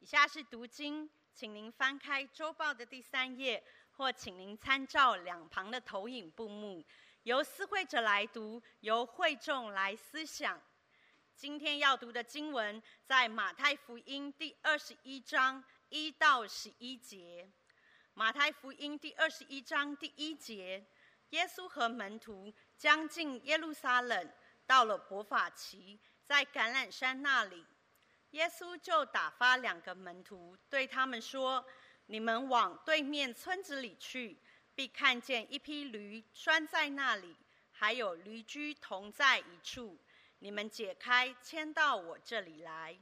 以下是读经，请您翻开周报的第三页，或请您参照两旁的投影布幕，由思会者来读，由会众来思想。今天要读的经文在马太福音第二十一章一到十一节。马太福音第二十一章第一节，耶稣和门徒将近耶路撒冷，到了伯法其，在橄榄山那里。耶稣就打发两个门徒，对他们说：“你们往对面村子里去，必看见一匹驴拴在那里，还有驴驹同在一处。你们解开，牵到我这里来。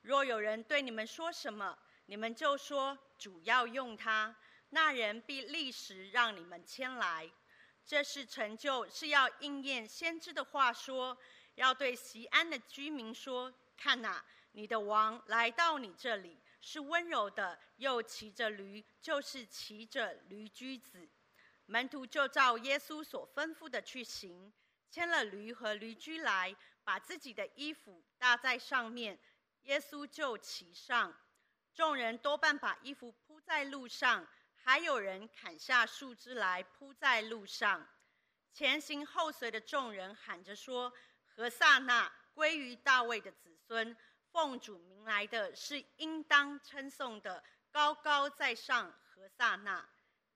若有人对你们说什么，你们就说主要用它，那人必立时让你们牵来。这是成就，是要应验先知的话说，要对西安的居民说：看哪。”你的王来到你这里，是温柔的，又骑着驴，就是骑着驴驹子。门徒就照耶稣所吩咐的去行，牵了驴和驴驹来，把自己的衣服搭在上面，耶稣就骑上。众人多半把衣服铺在路上，还有人砍下树枝来铺在路上。前行后随的众人喊着说：“何塞那，归于大卫的子孙。”奉主名来的是应当称颂的，高高在上，何塞那。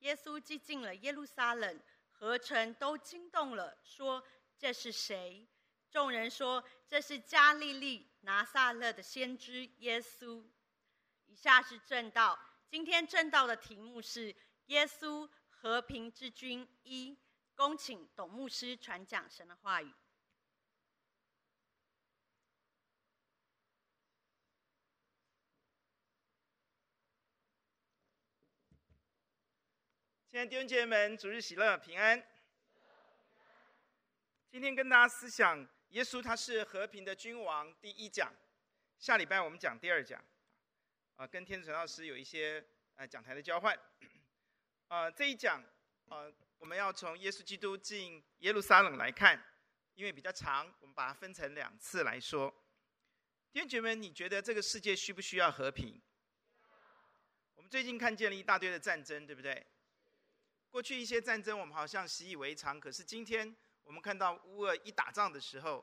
耶稣既进了耶路撒冷，何城都惊动了，说：“这是谁？”众人说：“这是加利利拿撒勒的先知耶稣。”以下是正道，今天正道的题目是“耶稣和平之君一”，恭请董牧师传讲神的话语。亲爱的弟兄姐妹们，主日喜乐，平安。今天跟大家思想，耶稣他是和平的君王。第一讲，下礼拜我们讲第二讲。啊，跟天主传道师有一些呃讲台的交换。啊，这一讲啊，我们要从耶稣基督进耶路撒冷来看，因为比较长，我们把它分成两次来说。弟兄姐妹们，你觉得这个世界需不需要和平？我们最近看见了一大堆的战争，对不对？过去一些战争，我们好像习以为常。可是今天，我们看到乌俄一打仗的时候，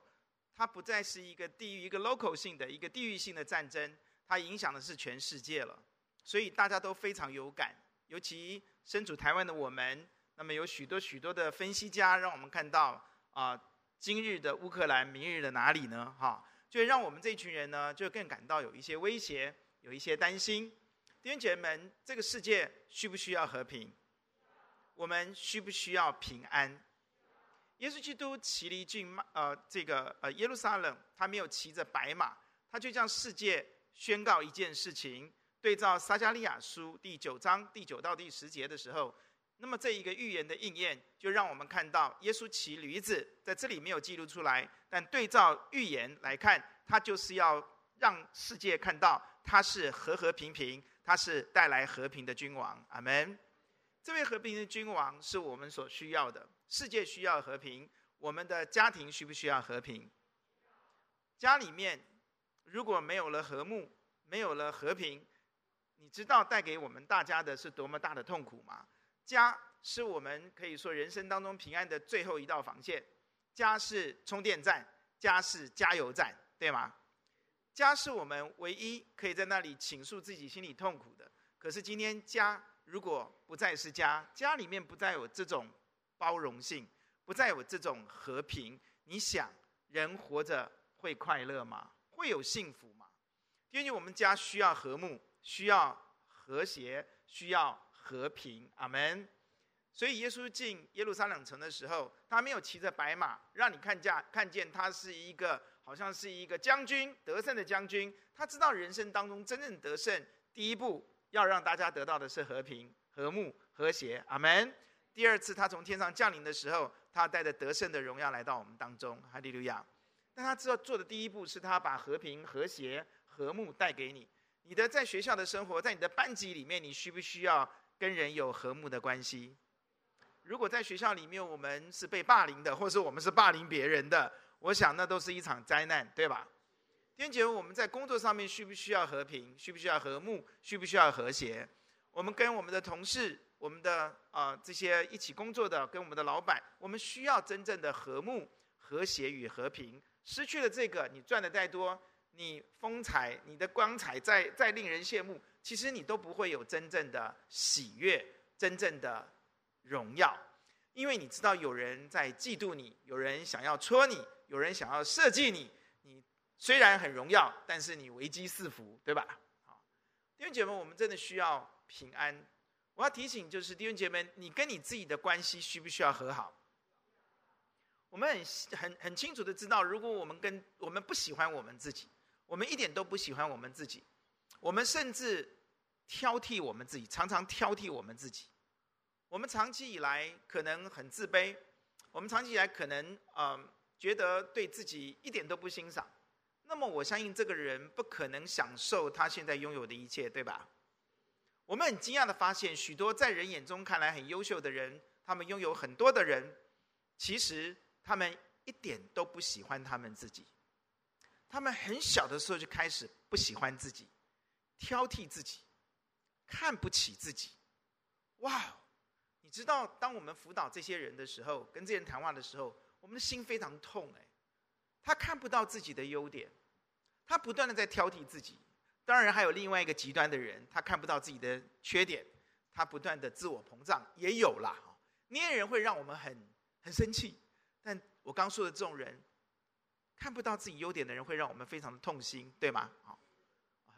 它不再是一个地域、一个 local 性的一个地域性的战争，它影响的是全世界了。所以大家都非常有感，尤其身处台湾的我们，那么有许多许多的分析家，让我们看到啊，今日的乌克兰，明日的哪里呢？哈，就让我们这群人呢，就更感到有一些威胁，有一些担心。弟兄姐妹们，这个世界需不需要和平？我们需不需要平安？耶稣基督骑了一骏马，呃，这个呃耶路撒冷，他没有骑着白马，他就向世界宣告一件事情。对照撒迦利亚书第九章第九到第十节的时候，那么这一个预言的应验，就让我们看到耶稣骑驴子，在这里没有记录出来，但对照预言来看，他就是要让世界看到他是和和平平，他是带来和平的君王。阿门。这位和平的君王是我们所需要的。世界需要和平，我们的家庭需不需要和平？家里面如果没有了和睦，没有了和平，你知道带给我们大家的是多么大的痛苦吗？家是我们可以说人生当中平安的最后一道防线，家是充电站，家是加油站，对吗？家是我们唯一可以在那里倾诉自己心里痛苦的。可是今天家。如果不再是家，家里面不再有这种包容性，不再有这种和平，你想人活着会快乐吗？会有幸福吗？因为我们家需要和睦，需要和谐，需要和平。阿门。所以耶稣进耶路撒冷城的时候，他没有骑着白马，让你看见看见他是一个好像是一个将军，得胜的将军。他知道人生当中真正得胜第一步。要让大家得到的是和平、和睦、和谐，阿门。第二次他从天上降临的时候，他带着得胜的荣耀来到我们当中，哈利路亚。但他知道做的第一步是他把和平、和谐、和睦带给你。你的在学校的生活，在你的班级里面，你需不需要跟人有和睦的关系？如果在学校里面我们是被霸凌的，或是我们是霸凌别人的，我想那都是一场灾难，对吧？天姐，我们在工作上面需不需要和平？需不需要和睦？需不需要和谐？我们跟我们的同事、我们的啊、这些一起工作的，跟我们的老板，我们需要真正的和睦、和谐与和平。失去了这个，你赚的再多，你风采、你的光彩再再令人羡慕，其实你都不会有真正的喜悦、真正的荣耀，因为你知道有人在嫉妒你，有人想要戳你，有人想要设计你。虽然很荣耀，但是你危机四伏，对吧？好，弟兄姐妹，我们真的需要平安。我要提醒，就是弟兄姐妹，你跟你自己的关系需不需要和好？我们很很很清楚的知道，如果我们跟我们不喜欢我们自己，我们一点都不喜欢我们自己，我们甚至挑剔我们自己，常常挑剔我们自己。我们长期以来可能很自卑，我们长期以来可能嗯、觉得对自己一点都不欣赏。那么我相信这个人不可能享受他现在拥有的一切，对吧？我们很惊讶的发现，许多在人眼中看来很优秀的人，他们拥有很多的人，其实他们一点都不喜欢他们自己。他们很小的时候就开始不喜欢自己，挑剔自己，看不起自己。哇！你知道，当我们辅导这些人的时候，跟这些人谈话的时候，我们的心非常痛哎。他看不到自己的优点，他不断的在挑剔自己。当然还有另外一个极端的人，他看不到自己的缺点，他不断的自我膨胀，也有啦。那些人会让我们很很生气。但我刚说的这种人，看不到自己优点的人，会让我们非常的痛心，对吗？啊，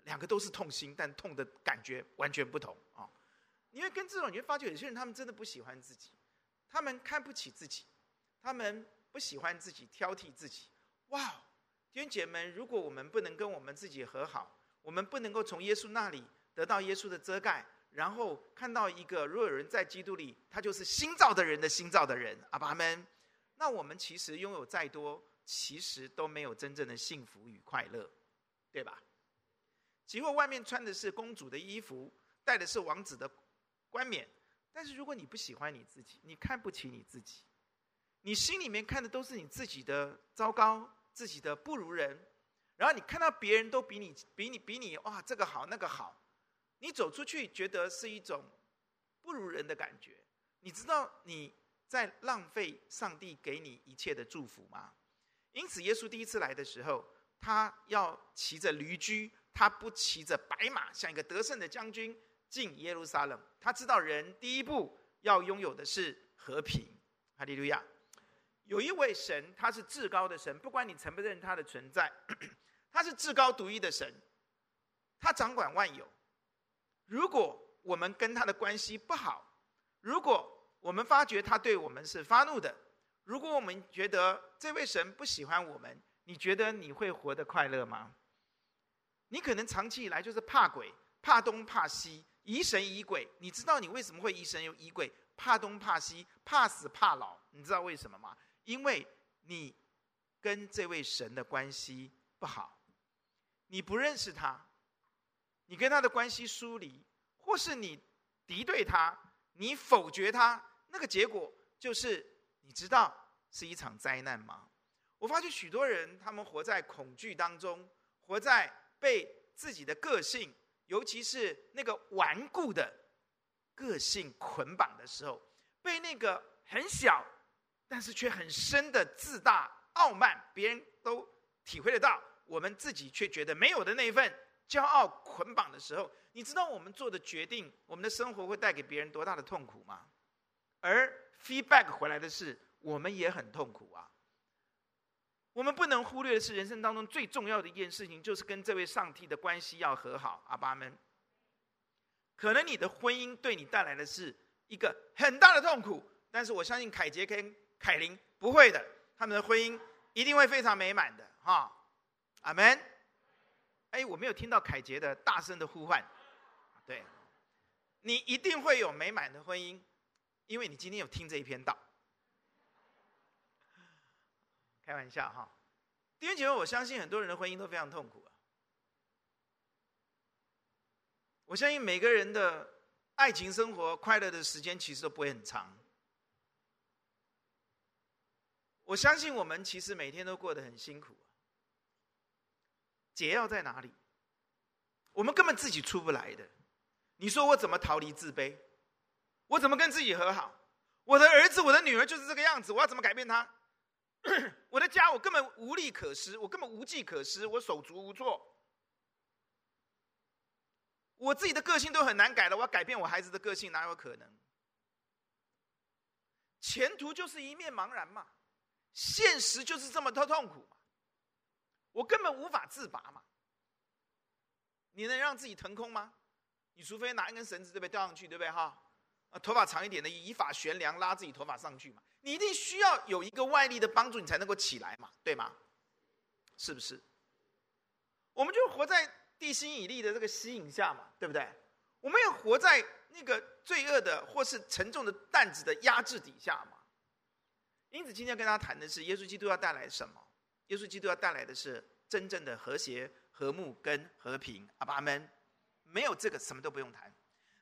两个都是痛心，但痛的感觉完全不同啊。因为跟这种，你会发觉有些人他们真的不喜欢自己，他们看不起自己，他们不喜欢自己，挑剔自己。哇，弟兄姐妹们，如果我们不能跟我们自己和好，我们不能够从耶稣那里得到耶稣的遮盖，然后看到一个，如果有人在基督里，他就是新造的人的新造的人，阿爸们，那我们其实拥有再多，其实都没有真正的幸福与快乐，对吧？即或外面穿的是公主的衣服，戴的是王子的冠冕，但是如果你不喜欢你自己，你看不起你自己。你心里面看的都是你自己的糟糕，自己的不如人，然后你看到别人都比你、比你、比你，哇，这个好，那个好，你走出去觉得是一种不如人的感觉。你知道你在浪费上帝给你一切的祝福吗？因此，耶稣第一次来的时候，他要骑着驴驹，他不骑着白马，像一个得胜的将军进耶路撒冷。他知道人第一步要拥有的是和平。哈利路亚。有一位神，他是至高的神，不管你承不承认他的存在，他是至高独一的神，他掌管万有。如果我们跟他的关系不好，如果我们发觉他对我们是发怒的，如果我们觉得这位神不喜欢我们，你觉得你会活得快乐吗？你可能长期以来就是怕鬼，怕东怕西，疑神疑鬼。你知道你为什么会疑神又疑鬼？怕东怕西，怕死怕老。你知道为什么吗？因为你跟这位神的关系不好，你不认识他，你跟他的关系疏离，或是你敌对他，你否决他，那个结果就是你知道是一场灾难吗？我发觉许多人他们活在恐惧当中，活在被自己的个性，尤其是那个顽固的个性捆绑的时候，被那个很小。但是却很深的自大、傲慢，别人都体会得到，我们自己却觉得没有的那一份骄傲捆绑的时候，你知道我们做的决定，我们的生活会带给别人多大的痛苦吗？而 feedback 回来的是，我们也很痛苦啊。我们不能忽略的是，人生当中最重要的一件事情，就是跟这位上帝的关系要和好。阿爸们，可能你的婚姻对你带来的是一个很大的痛苦，但是我相信凯杰跟凯琳不会的，他们的婚姻一定会非常美满的，哈，阿门。哎，我没有听到凯杰的大声的呼唤，对，你一定会有美满的婚姻，因为你今天有听这一篇道。开玩笑哈，弟兄姐妹，我相信很多人的婚姻都非常痛苦啊。我相信每个人的爱情生活快乐的时间其实都不会很长。我相信我们其实每天都过得很辛苦。解药在哪里？我们根本自己出不来的。你说我怎么逃离自卑？我怎么跟自己和好？我的儿子、我的女儿就是这个样子，我要怎么改变他？我的家我根本无力可施，我根本无计可施，我手足无措。我自己的个性都很难改了，我要改变我孩子的个性，哪有可能？前途就是一面茫然嘛，现实就是这么的痛苦嘛，我根本无法自拔嘛。你能让自己腾空吗？你除非拿一根绳子，对不对？吊上去，对不对？哈，啊，头发长一点的，以发悬梁拉自己头发上去嘛。你一定需要有一个外力的帮助，你才能够起来嘛，对吗？是不是？我们就活在地心引力的这个吸引下嘛，对不对？我们也活在那个罪恶的或是沉重的担子的压制底下嘛。因此，今天跟大家谈的是耶稣基督要带来什么？耶稣基督要带来的是真正的和谐、和睦跟和平。阿爸们。没有这个，什么都不用谈。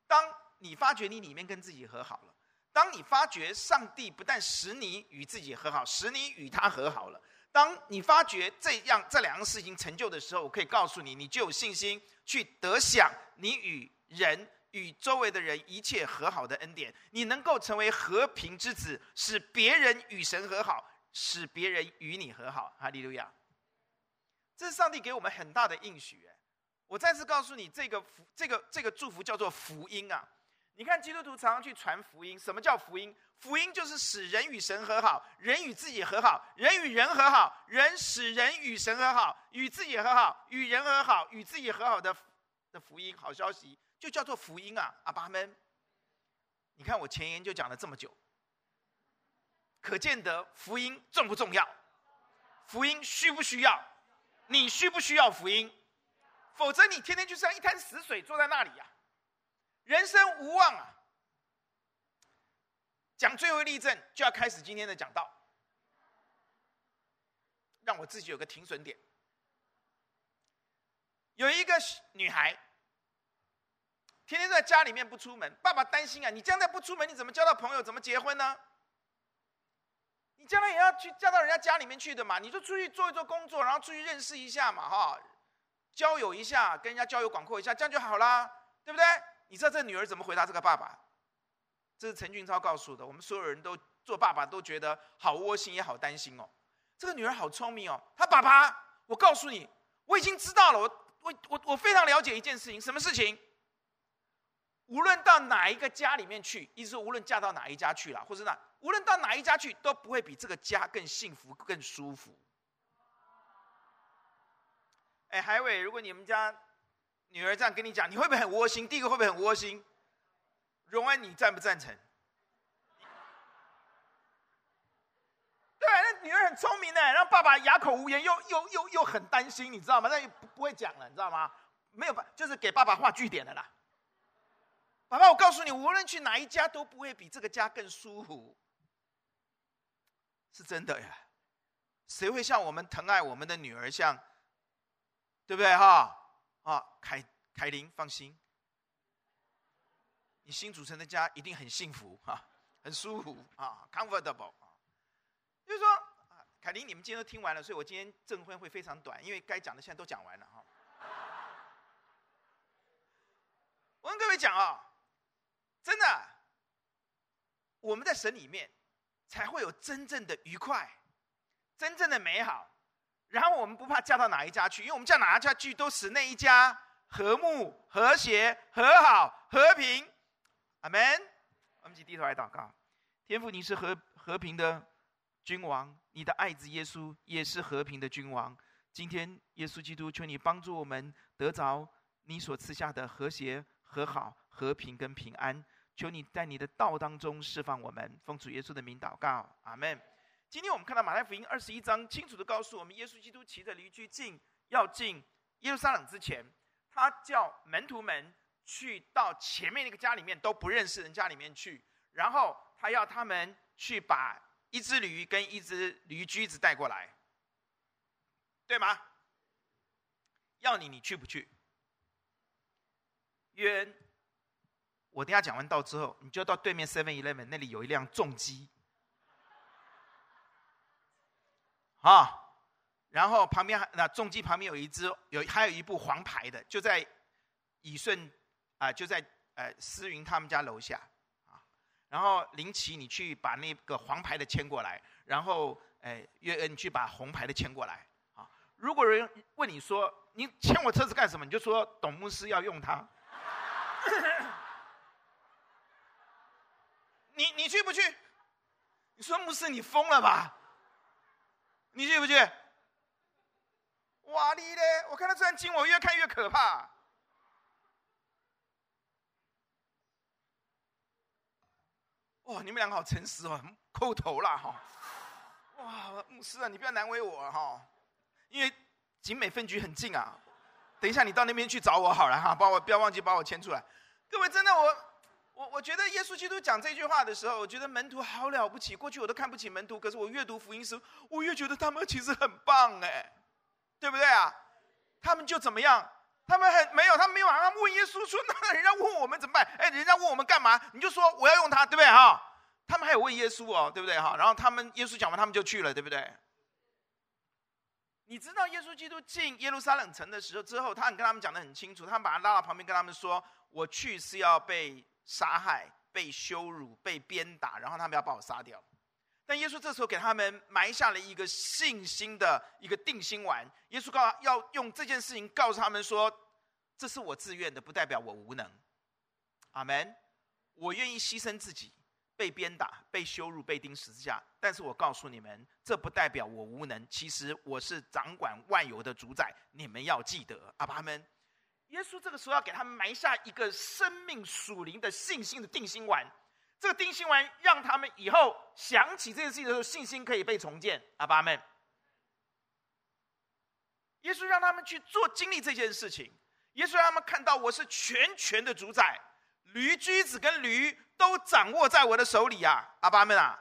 当你发觉你里面跟自己和好了，当你发觉上帝不但使你与自己和好，使你与他和好了，当你发觉这样这两个事情成就的时候，我可以告诉你，你就有信心去得享你与人与周围的人一切和好的恩典。你能够成为和平之子，使别人与神和好，使别人与你和好。哈利路亚！这是上帝给我们很大的应许。我再次告诉你，这个福，这个这个祝福叫做福音啊！你看，基督徒常常去传福音。什么叫福音？福音就是使人与神和好，人与自己和好，人与人和好，人使人与神和好，与自己和好，与人和好，与自己和好的的福音，好消息就叫做福音啊！阿爸们，你看我前言就讲了这么久，可见得福音重不重要？福音需不需要？你需不需要福音？否则，你天天就像一滩死水坐在那里呀，人生无望啊！讲最后一例证，就要开始今天的讲道。让我自己有个停损点。有一个女孩，天天在家里面不出门，爸爸担心啊，你将来不出门，你怎么交到朋友，怎么结婚呢？你将来也要去嫁到人家家里面去的嘛，你就出去做一做工作，然后出去认识一下嘛，哈。交友一下，跟人家交友广阔一下，这样就好啦，对不对？你知道这女儿怎么回答这个爸爸？这是陈俊超告诉的。我们所有人都做爸爸都觉得好窝心，也好担心哦。这个女儿好聪明哦。她爸爸，我告诉你，我已经知道了。我我我我非常了解一件事情，什么事情？无论到哪一个家里面去，意思说无论嫁到哪一家去了，或是哪，无论到哪一家去，都不会比这个家更幸福、更舒服。哎，海伟，如果你们家女儿这样跟你讲，你会不会很窝心？第一个会不会很窝心？荣恩，你赞不赞成？对，那女儿很聪明的，让爸爸哑口无言，又又又又很担心，你知道吗？那也不不会讲了，你知道吗？没有办，就是给爸爸画句点的啦。爸爸，我告诉你，无论去哪一家，都不会比这个家更舒服，是真的呀。谁会像我们疼爱我们的女儿像？对不对哈？啊，凯凯琳，放心，你新组成的家一定很幸福哈，很舒服啊，comfortable 啊。就是说，凯琳，你们今天都听完了，所以我今天证婚会非常短，因为该讲的现在都讲完了哈。我跟各位讲啊，真的，我们在神里面才会有真正的愉快，真正的美好。然后我们不怕嫁到哪一家去，因为我们嫁哪一家去都使那一家和睦、和谐、和好、和平。阿门。我们一起低头来祷告。天父，你是和和平的君王，你的爱子耶稣也是和平的君王。今天，耶稣基督，求你帮助我们得着你所赐下的和谐、和好、和平跟平安。求你在你的道当中释放我们，奉主耶稣的名祷告。阿门。今天我们看到马太福音二十一章，清楚的告诉我们，耶稣基督骑着驴驹进要进耶路撒冷之前，他叫门徒们去到前面那个家里面都不认识人家里面去，然后他要他们去把一只驴跟一只驴驹子带过来，对吗？要你，你去不去？约恩，我等下讲完道之后，你就到对面 Seven Eleven 那里有一辆重机。啊，然后旁边那重机旁边有一只有还有一部黄牌的，就在以顺啊，就在呃思云他们家楼下啊。然后林奇，你去把那个黄牌的牵过来，然后哎约恩，你去把红牌的牵过来啊。如果人问你说你牵我车子干什么，你就说董牧师要用它。你你去不去？你说牧师你疯了吧？你去不去？哇你嘞！我看他这样亲我，越看越可怕。哇，你们两个好诚实哦，抠头了哈。哇，牧师啊，你不要难为我哈，因为景美分局很近啊。等一下你到那边去找我好了哈，帮我不要忘记把我牵出来。各位真的我。我我觉得耶稣基督讲这句话的时候，我觉得门徒好了不起。过去我都看不起门徒，可是我越读福音书，我越觉得他们其实很棒哎，对不对啊？他们就怎么样？他们很没有，他们没有啊问耶稣说：“那人家问我们怎么办？”哎，人家问我们干嘛？你就说我要用它，对不对哈？他们还有问耶稣哦，对不对哈？然后他们耶稣讲完，他们就去了，对不对？你知道耶稣基督进耶路撒冷城的时候之后，他很跟他们讲的很清楚，他们把他拉到旁边，跟他们说：“我去是要被。”杀害、被羞辱、被鞭打，然后他们要把我杀掉。但耶稣这时候给他们埋下了一个信心的一个定心丸。耶稣告要用这件事情告诉他们说：“这是我自愿的，不代表我无能。”阿门。我愿意牺牲自己，被鞭打、被羞辱、被钉十字架。但是我告诉你们，这不代表我无能。其实我是掌管万有的主宰。你们要记得，阿爸们。耶稣这个时候要给他们埋下一个生命属灵的信心的定心丸，这个定心丸让他们以后想起这件事情的时候，信心可以被重建。阿爸们，耶稣让他们去做经历这件事情，耶稣让他们看到我是全权的主宰，驴驹子跟驴都掌握在我的手里啊！阿爸们啊，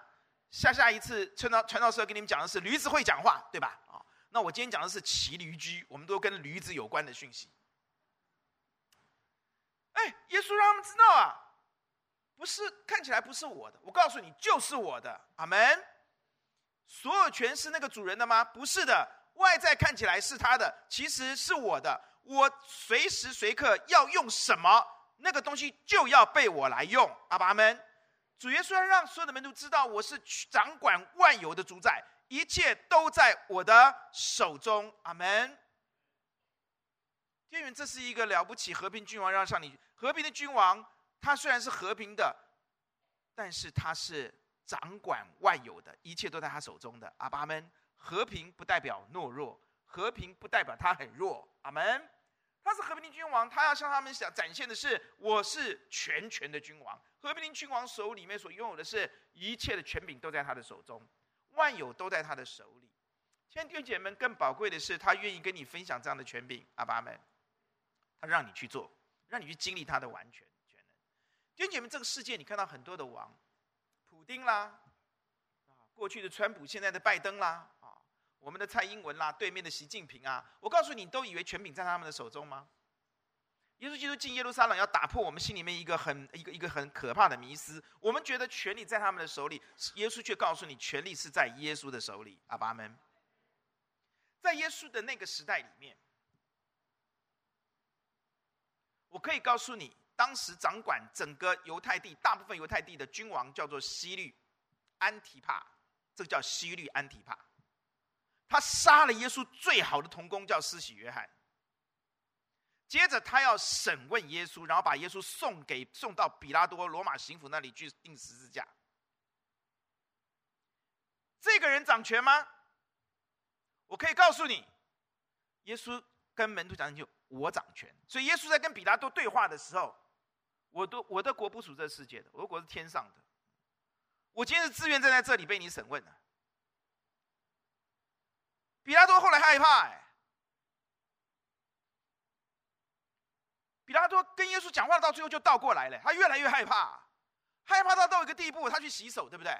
下下一次传道传道时候跟你们讲的是驴子会讲话，对吧？啊，那我今天讲的是骑驴驹，我们都跟驴子有关的讯息。哎，耶稣让他们知道啊，不是看起来不是我的，我告诉你就是我的，阿门。所有权是那个主人的吗？不是的，外在看起来是他的，其实是我的。我随时随刻要用什么，那个东西就要被我来用，阿门。主耶稣要让所有的门徒知道，我是掌管万有的主宰，一切都在我的手中，阿门。因为这是一个了不起和平君王，让上你和平的君王，他虽然是和平的，但是他是掌管万有的，一切都在他手中的。阿爸们，和平不代表懦弱，和平不代表他很弱。阿门。他是和平的君王，他要向他们想展现的是，我是全权的君王。和平的君王手里面所拥有的是一切的权柄都在他的手中，万有都在他的手里。亲爱的弟兄姐妹们，更宝贵的是，他愿意跟你分享这样的权柄。阿爸们。他让你去做，让你去经历他的完全全能。弟兄姐妹，这个世界你看到很多的王，普丁啦，啊，过去的川普，现在的拜登啦，啊，我们的蔡英文啦，对面的习近平啊，我告诉你，都以为权柄在他们的手中吗？耶稣基督进耶路撒冷，要打破我们心里面一个很一个一个很可怕的迷思。我们觉得权力在他们的手里，耶稣却告诉你，权力是在耶稣的手里。阿爸们，在耶稣的那个时代里面。我可以告诉你，当时掌管整个犹太地、大部分犹太地的君王叫做希律安提帕，这个叫希律安提帕。他杀了耶稣最好的同工，叫施洗约翰。接着他要审问耶稣，然后把耶稣送给送到比拉多罗马刑府那里去钉十字架。这个人掌权吗？我可以告诉你，耶稣跟门徒讲清楚。我掌权，所以耶稣在跟彼拉多对话的时候，我的我的国不属这世界的，我的国是天上的。我今天是自愿站在这里被你审问的。彼拉多后来害怕，哎，彼拉多跟耶稣讲话到最后就倒过来了，他越来越害怕，害怕到到一个地步，他去洗手，对不对？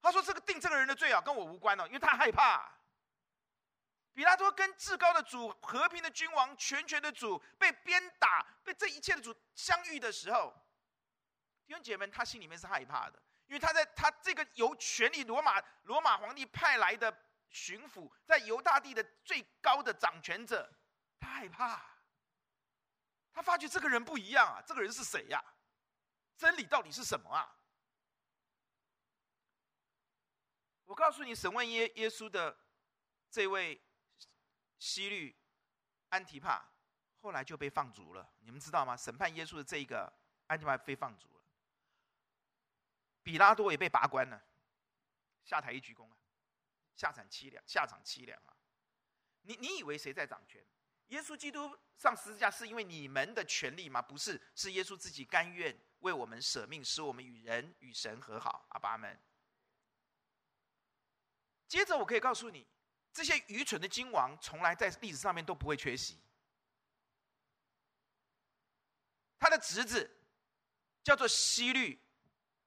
他说：“这个定这个人的罪啊，跟我无关哦，因为他害怕。”比拉多跟至高的主、和平的君王、全权的主被鞭打、被这一切的主相遇的时候，弟兄姐妹们，他心里面是害怕的，因为他在他这个由权力罗马罗马皇帝派来的巡抚，在犹大地的最高的掌权者，他害怕。他发觉这个人不一样啊，这个人是谁呀？真理到底是什么啊？我告诉你，审问耶耶稣的这位西律安提帕，后来就被放逐了。你们知道吗？审判耶稣的这一个安提帕被放逐了，比拉多也被拔官了，下台一鞠躬啊，下场凄凉，下场凄凉啊！你你以为谁在掌权？耶稣基督上十字架是因为你们的权利吗？不是，是耶稣自己甘愿为我们舍命，使我们与人与神和好。阿爸们。接着，我可以告诉你，这些愚蠢的君王从来在历史上面都不会缺席。他的侄子叫做希律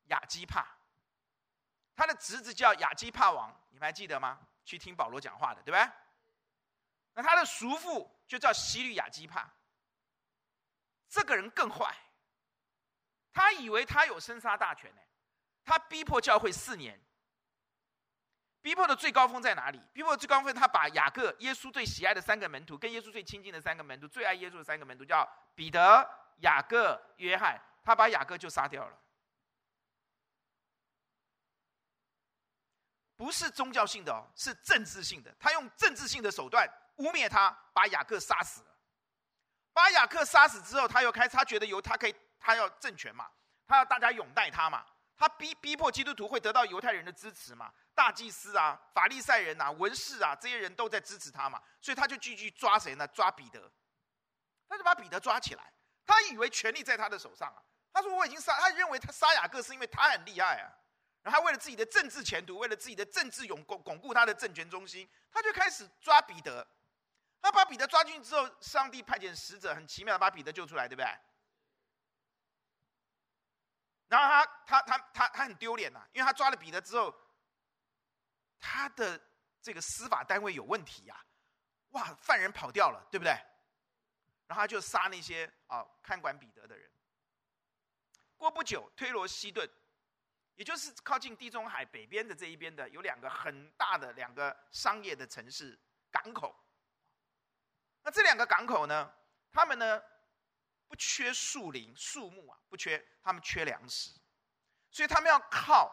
亚基帕，他的侄子叫亚基帕王，你们还记得吗？去听保罗讲话的，对吧？那他的叔父就叫希律亚基帕，这个人更坏，他以为他有生杀大权呢，他逼迫教会四年。逼迫的最高峰在哪里？逼迫的最高峰，他把雅各、耶稣最喜爱的三个门徒，跟耶稣最亲近的三个门徒，最爱耶稣的三个门徒，叫彼得、雅各、约翰，他把雅各就杀掉了。不是宗教性的哦，是政治性的。他用政治性的手段污蔑他，把雅各杀死了。把雅各杀死之后，他又开始，他觉得由他可以，他要政权嘛，他要大家拥戴他嘛，他逼逼迫基督徒会得到犹太人的支持嘛。大祭司啊，法利赛人啊，文士啊，这些人都在支持他嘛，所以他就继续抓谁呢？抓彼得，他就把彼得抓起来。他以为权力在他的手上啊。他说我已经杀，他认为他杀雅各是因为他很厉害啊。然后他为了自己的政治前途，为了自己的政治永巩巩固他的政权中心，他就开始抓彼得。他把彼得抓进去之后，上帝派遣使者，很奇妙的把彼得救出来，对不对？然后他他他他他很丢脸呐，因为他抓了彼得之后。他的这个司法单位有问题呀，哇，犯人跑掉了，对不对？然后他就杀那些啊看管彼得的人。过不久，推罗西顿，也就是靠近地中海北边的这一边的，有两个很大的两个商业的城市港口。那这两个港口呢，他们呢不缺树林树木啊，不缺，他们缺粮食，所以他们要靠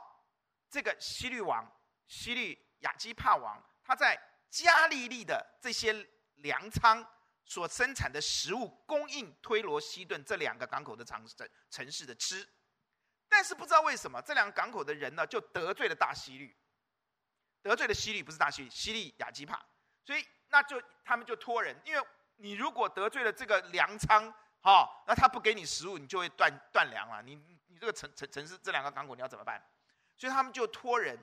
这个西律王。西律亚基帕王，他在加利利的这些粮仓所生产的食物，供应推罗西顿这两个港口的城城市的吃，但是不知道为什么这两个港口的人呢，就得罪了大西律，得罪了西律不是大西律，西律亚基帕，所以那就他们就托人，因为你如果得罪了这个粮仓，哈、哦，那他不给你食物，你就会断断粮了，你你这个城城城市这两个港口你要怎么办？所以他们就托人。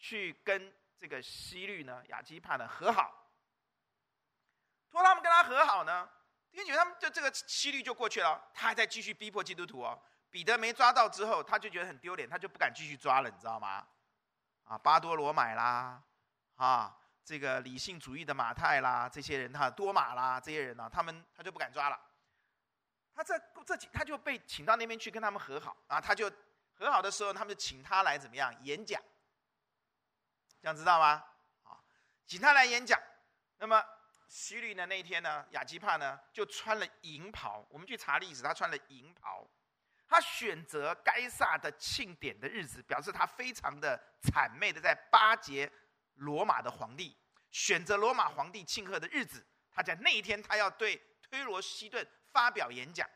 去跟这个希律呢，亚基帕呢和好，托他们跟他和好呢，因为他们就这个希律就过去了，他还在继续逼迫基督徒哦。彼得没抓到之后，他就觉得很丢脸，他就不敢继续抓了，你知道吗？啊，巴多罗买啦，啊，这个理性主义的马太啦，这些人他多马啦，这些人呢、他们他就不敢抓了。他这这几他就被请到那边去跟他们和好啊，他就和好的时候，他们就请他来怎么样演讲。这样知道吗？啊，请他来演讲。那么希律呢？那一天呢？亚基帕呢就穿了银袍。我们去查历史，他穿了银袍。他选择该撒的庆典的日子，表示他非常的谄媚的在巴结罗马的皇帝。选择罗马皇帝庆贺的日子，他在那一天，他要对推罗西顿发表演讲。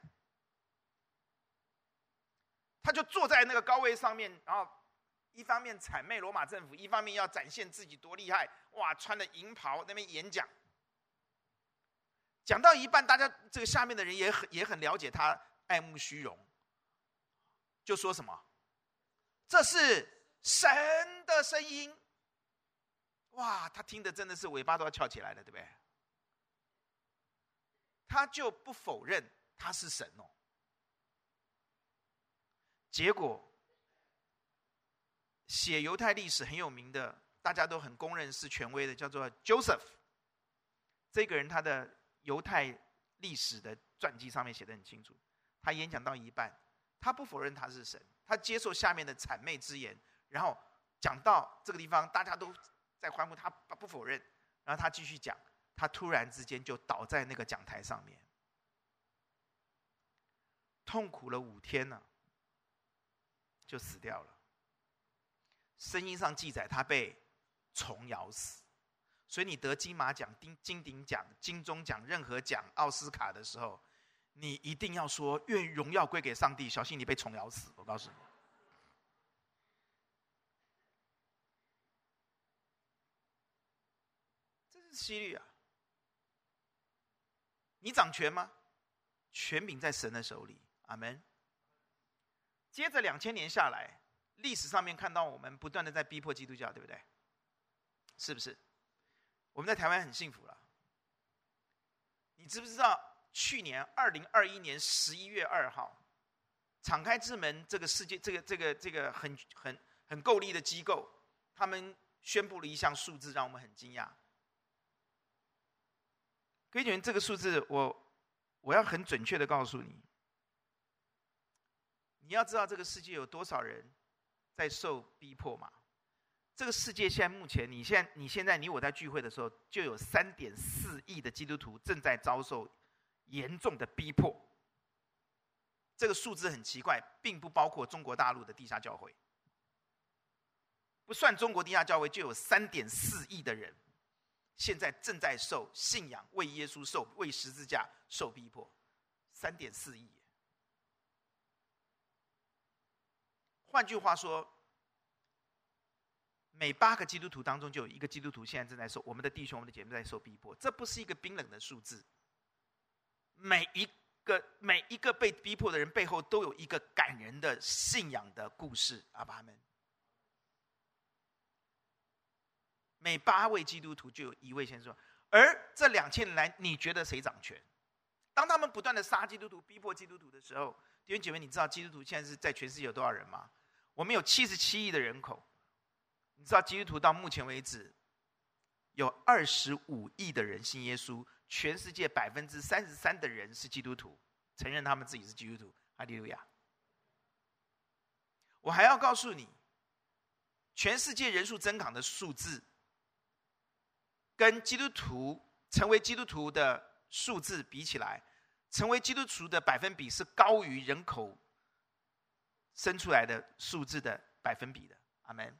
他就坐在那个高位上面，然后。一方面谄媚罗马政府，一方面要展现自己多厉害。哇，穿的银袍那边演讲，讲到一半，大家这个下面的人也很也很了解他爱慕虚荣，就说什么：“这是神的声音。”哇，他听的真的是尾巴都要翘起来了，对不对？他就不否认他是神哦，结果。写犹太历史很有名的，大家都很公认是权威的，叫做 Joseph。这个人他的犹太历史的传记上面写的很清楚。他演讲到一半，他不否认他是神，他接受下面的谄媚之言，然后讲到这个地方，大家都在欢呼，他不否认。然后他继续讲，他突然之间就倒在那个讲台上面，痛苦了五天呢，就死掉了。圣经上记载他被虫咬死，所以你得金马奖、金金鼎奖、金钟奖、任何奖、奥斯卡的时候，你一定要说愿荣耀归给上帝，小心你被虫咬死。我告诉你。这是几率啊！你掌权吗？权柄在神的手里。阿门。接着两千年下来，历史上面看到我们不断的在逼迫基督教，对不对？是不是？我们在台湾很幸福了。你知不知道？去年二零二一年十一月二号，敞开之门这个世界，这个这个这个很很很够力的机构，他们宣布了一项数字，让我们很惊讶。各位，这个数字我我要很准确的告诉你，你要知道这个世界有多少人在受逼迫吗？这个世界现在目前，你现在你现在你我在聚会的时候，就有三点四亿的基督徒正在遭受严重的逼迫。这个数字很奇怪，并不包括中国大陆的地下教会，不算中国地下教会，就有三点四亿的人。现在正在受信仰为耶稣受为十字架受逼迫，三点四亿。换句话说，每八个基督徒当中就有一个基督徒现在正在受我们的弟兄、我们的姐妹在受逼迫，这不是一个冰冷的数字。每一个每一个被逼迫的人背后都有一个感人的信仰的故事。阿爸们。每八位基督徒就有一位先说，而这两千年来，你觉得谁掌权？当他们不断的杀基督徒、逼迫基督徒的时候，弟兄姐妹，你知道基督徒现在是在全世界有多少人吗？我们有七十七亿的人口，你知道基督徒到目前为止有二十五亿的人信耶稣，全世界百分之三十三的人是基督徒，承认他们自己是基督徒。哈利路亚！我还要告诉你，全世界人数增长的数字。跟基督徒成为基督徒的数字比起来，成为基督徒的百分比是高于人口生出来的数字的百分比的。阿门。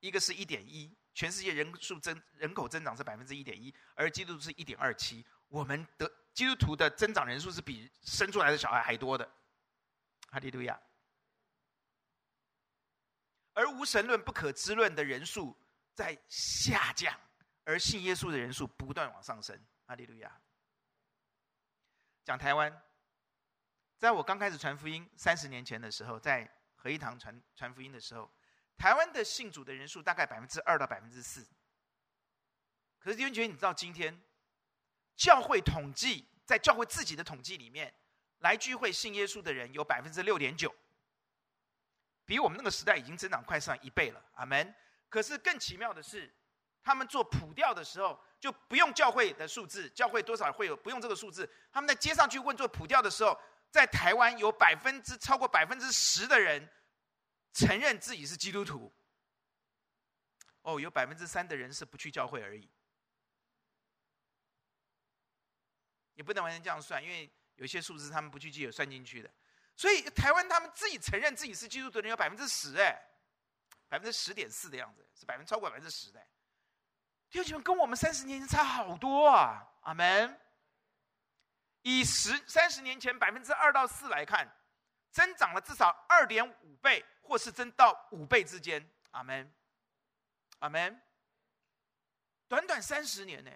一个是一点一，全世界人数增人口增长是百分之一点一，而基督徒是一点二七。我们的基督徒的增长人数是比生出来的小孩还多的。哈利路亚。而无神论、不可知论的人数。在下降，而信耶稣的人数不断往上升。阿利路亚。讲台湾，在我刚开始传福音三十年前的时候，在合一堂传传福音的时候，台湾的信主的人数大概百分之二到百分之四。可是弟兄姐妹，你知道今天教会统计，在教会自己的统计里面，来聚会信耶稣的人有百分之六点九，比我们那个时代已经增长快上一倍了。阿门。可是更奇妙的是，他们做普调的时候就不用教会的数字，教会多少会有不用这个数字。他们在街上去问做普调的时候，在台湾有百分之超过百分之十的人承认自己是基督徒。哦，有百分之三的人是不去教会而已，也不能完全这样算，因为有些数字他们不去记有算进去的。所以台湾他们自己承认自己是基督徒的人有百分之十，哎。百分之十点四的样子，是百分超过百分之十的。弟兄姐妹，跟我们三十年前差好多啊！阿门。以十三十年前百分之二到四来看，增长了至少二点五倍，或是增到五倍之间。阿门，阿门。短短三十年呢，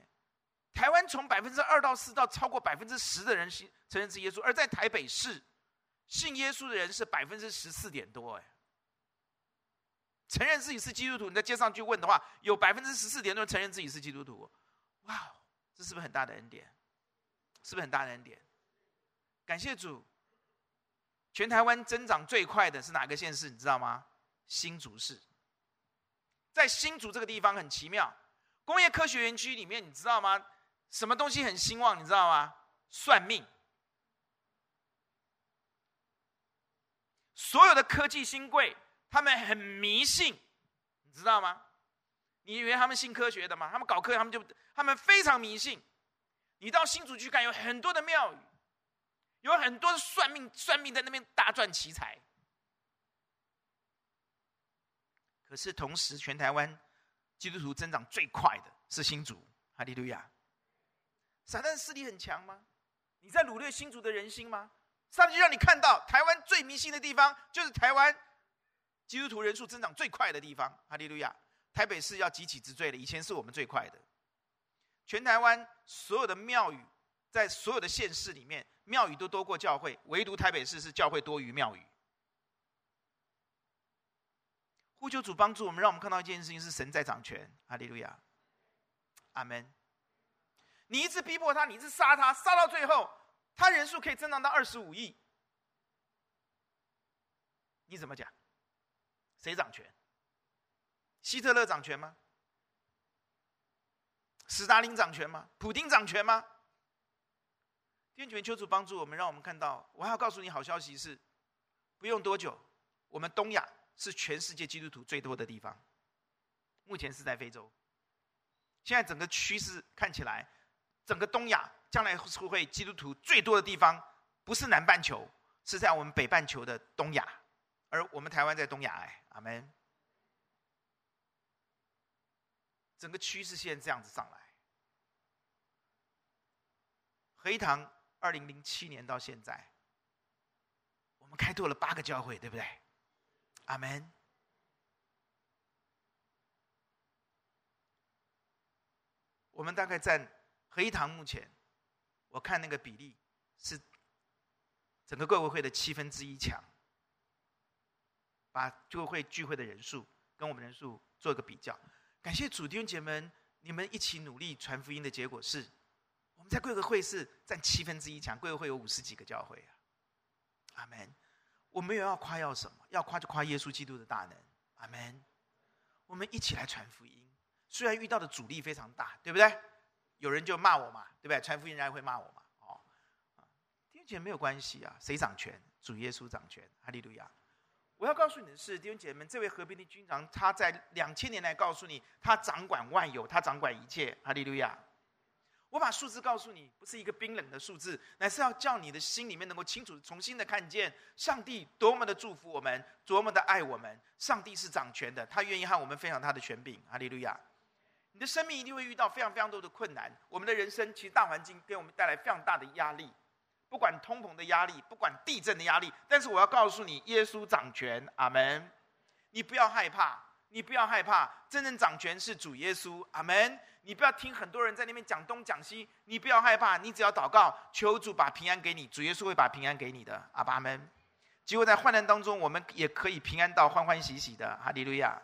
台湾从百分之二到四到超过百分之十的人信承认是耶稣，而在台北市，信耶稣的人是百分之十四点多，哎。承认自己是基督徒，你在街上去问的话，有百分之十四点多承认自己是基督徒。哇，这是不是很大的恩典？是不是很大的恩典？感谢主。全台湾增长最快的是哪个县市？你知道吗？新竹市。在新竹这个地方很奇妙，工业科学园区里面，你知道吗？什么东西很兴旺？你知道吗？算命。所有的科技新贵。他们很迷信，你知道吗？你以为他们信科学的吗？他们搞科学，他们就他们非常迷信。你到新竹去看，有很多的庙宇，有很多的算命算命在那边大赚奇财。可是同时，全台湾基督徒增长最快的是新竹，哈利路亚。撒旦势力很强吗？你在掳掠新竹的人心吗？上帝让你看到台湾最迷信的地方，就是台湾基督徒人数增长最快的地方。哈利路亚！台北市要急起直追了，以前是我们最快的。全台湾所有的庙宇，在所有的县市里面，庙宇都多过教会，唯独台北市是教会多于庙宇。呼求主帮助我们，让我们看到一件事情：是神在掌权。哈利路亚！阿门。你一直逼迫他，你一直杀他，杀到最后。他人数可以增长到二十五亿，你怎么讲？谁掌权？希特勒掌权吗？斯大林掌权吗？普丁掌权吗？天主求主帮助我们，让我们看到。我还要告诉你好消息是，不用多久，我们东亚是全世界基督徒最多的地方。目前是在非洲，现在整个趋势看起来，整个东亚。将来会会基督徒最多的地方，不是南半球，是在我们北半球的东亚，而我们台湾在东亚。哎，阿门。整个趋势线这样子上来。合一堂二零零七年到现在，我们开拓了八个教会，对不对？阿门。我们大概在合一堂目前。我看那个比例是整个贵为会的七分之一强，把贵会聚会的人数跟我们人数做一个比较。感谢主弟兄姐妹，你们一起努力传福音的结果是，我们在贵为会是占七分之一强，贵为会有五十几个教会啊。阿门。我们有要夸耀什么？要夸就夸耶稣基督的大能。阿门。我们一起来传福音，虽然遇到的阻力非常大，对不对？有人就骂我嘛，对不对？传福音人家会骂我嘛，哦，弟兄姐妹没有关系啊，谁掌权？主耶稣掌权，哈利路亚！我要告诉你的是，弟兄姐妹们，这位和平的君王，他在两千年来告诉你，他掌管万有，他掌管一切，哈利路亚！我把数字告诉你，不是一个冰冷的数字，乃是要叫你的心里面能够清楚、重新的看见上帝多么的祝福我们，多么的爱我们。上帝是掌权的，他愿意和我们分享他的权柄，哈利路亚！你的生命一定会遇到非常非常多的困难。我们的人生其实大环境给我们带来非常大的压力，不管通膨的压力，不管地震的压力。但是我要告诉你，耶稣掌权，阿门。你不要害怕，你不要害怕，真正掌权是主耶稣，阿门。你不要听很多人在那边讲东讲西，你不要害怕，你只要祷告，求主把平安给你，主耶稣会把平安给你的，阿门。结果在患难当中，我们也可以平安到欢欢喜喜的，哈利路亚。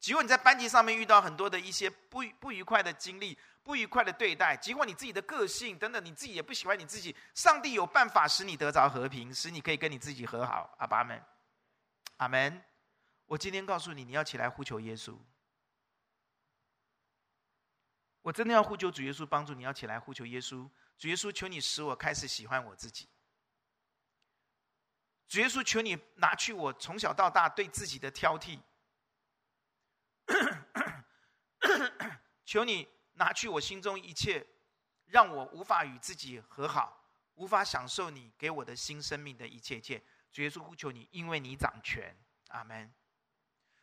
结果你在班级上面遇到很多的一些不不愉快的经历、不愉快的对待，结果你自己的个性等等，你自己也不喜欢你自己。上帝有办法使你得着和平，使你可以跟你自己和好。阿爸们，阿门。我今天告诉你，你要起来呼求耶稣。我真的要呼求主耶稣帮助你，要起来呼求耶稣。主耶稣，求你使我开始喜欢我自己。主耶稣，求你拿去我从小到大对自己的挑剔。求你拿去我心中一切，让我无法与自己和好，无法享受你给我的新生命的一切一切。主耶稣呼求你，因为你掌权，阿门。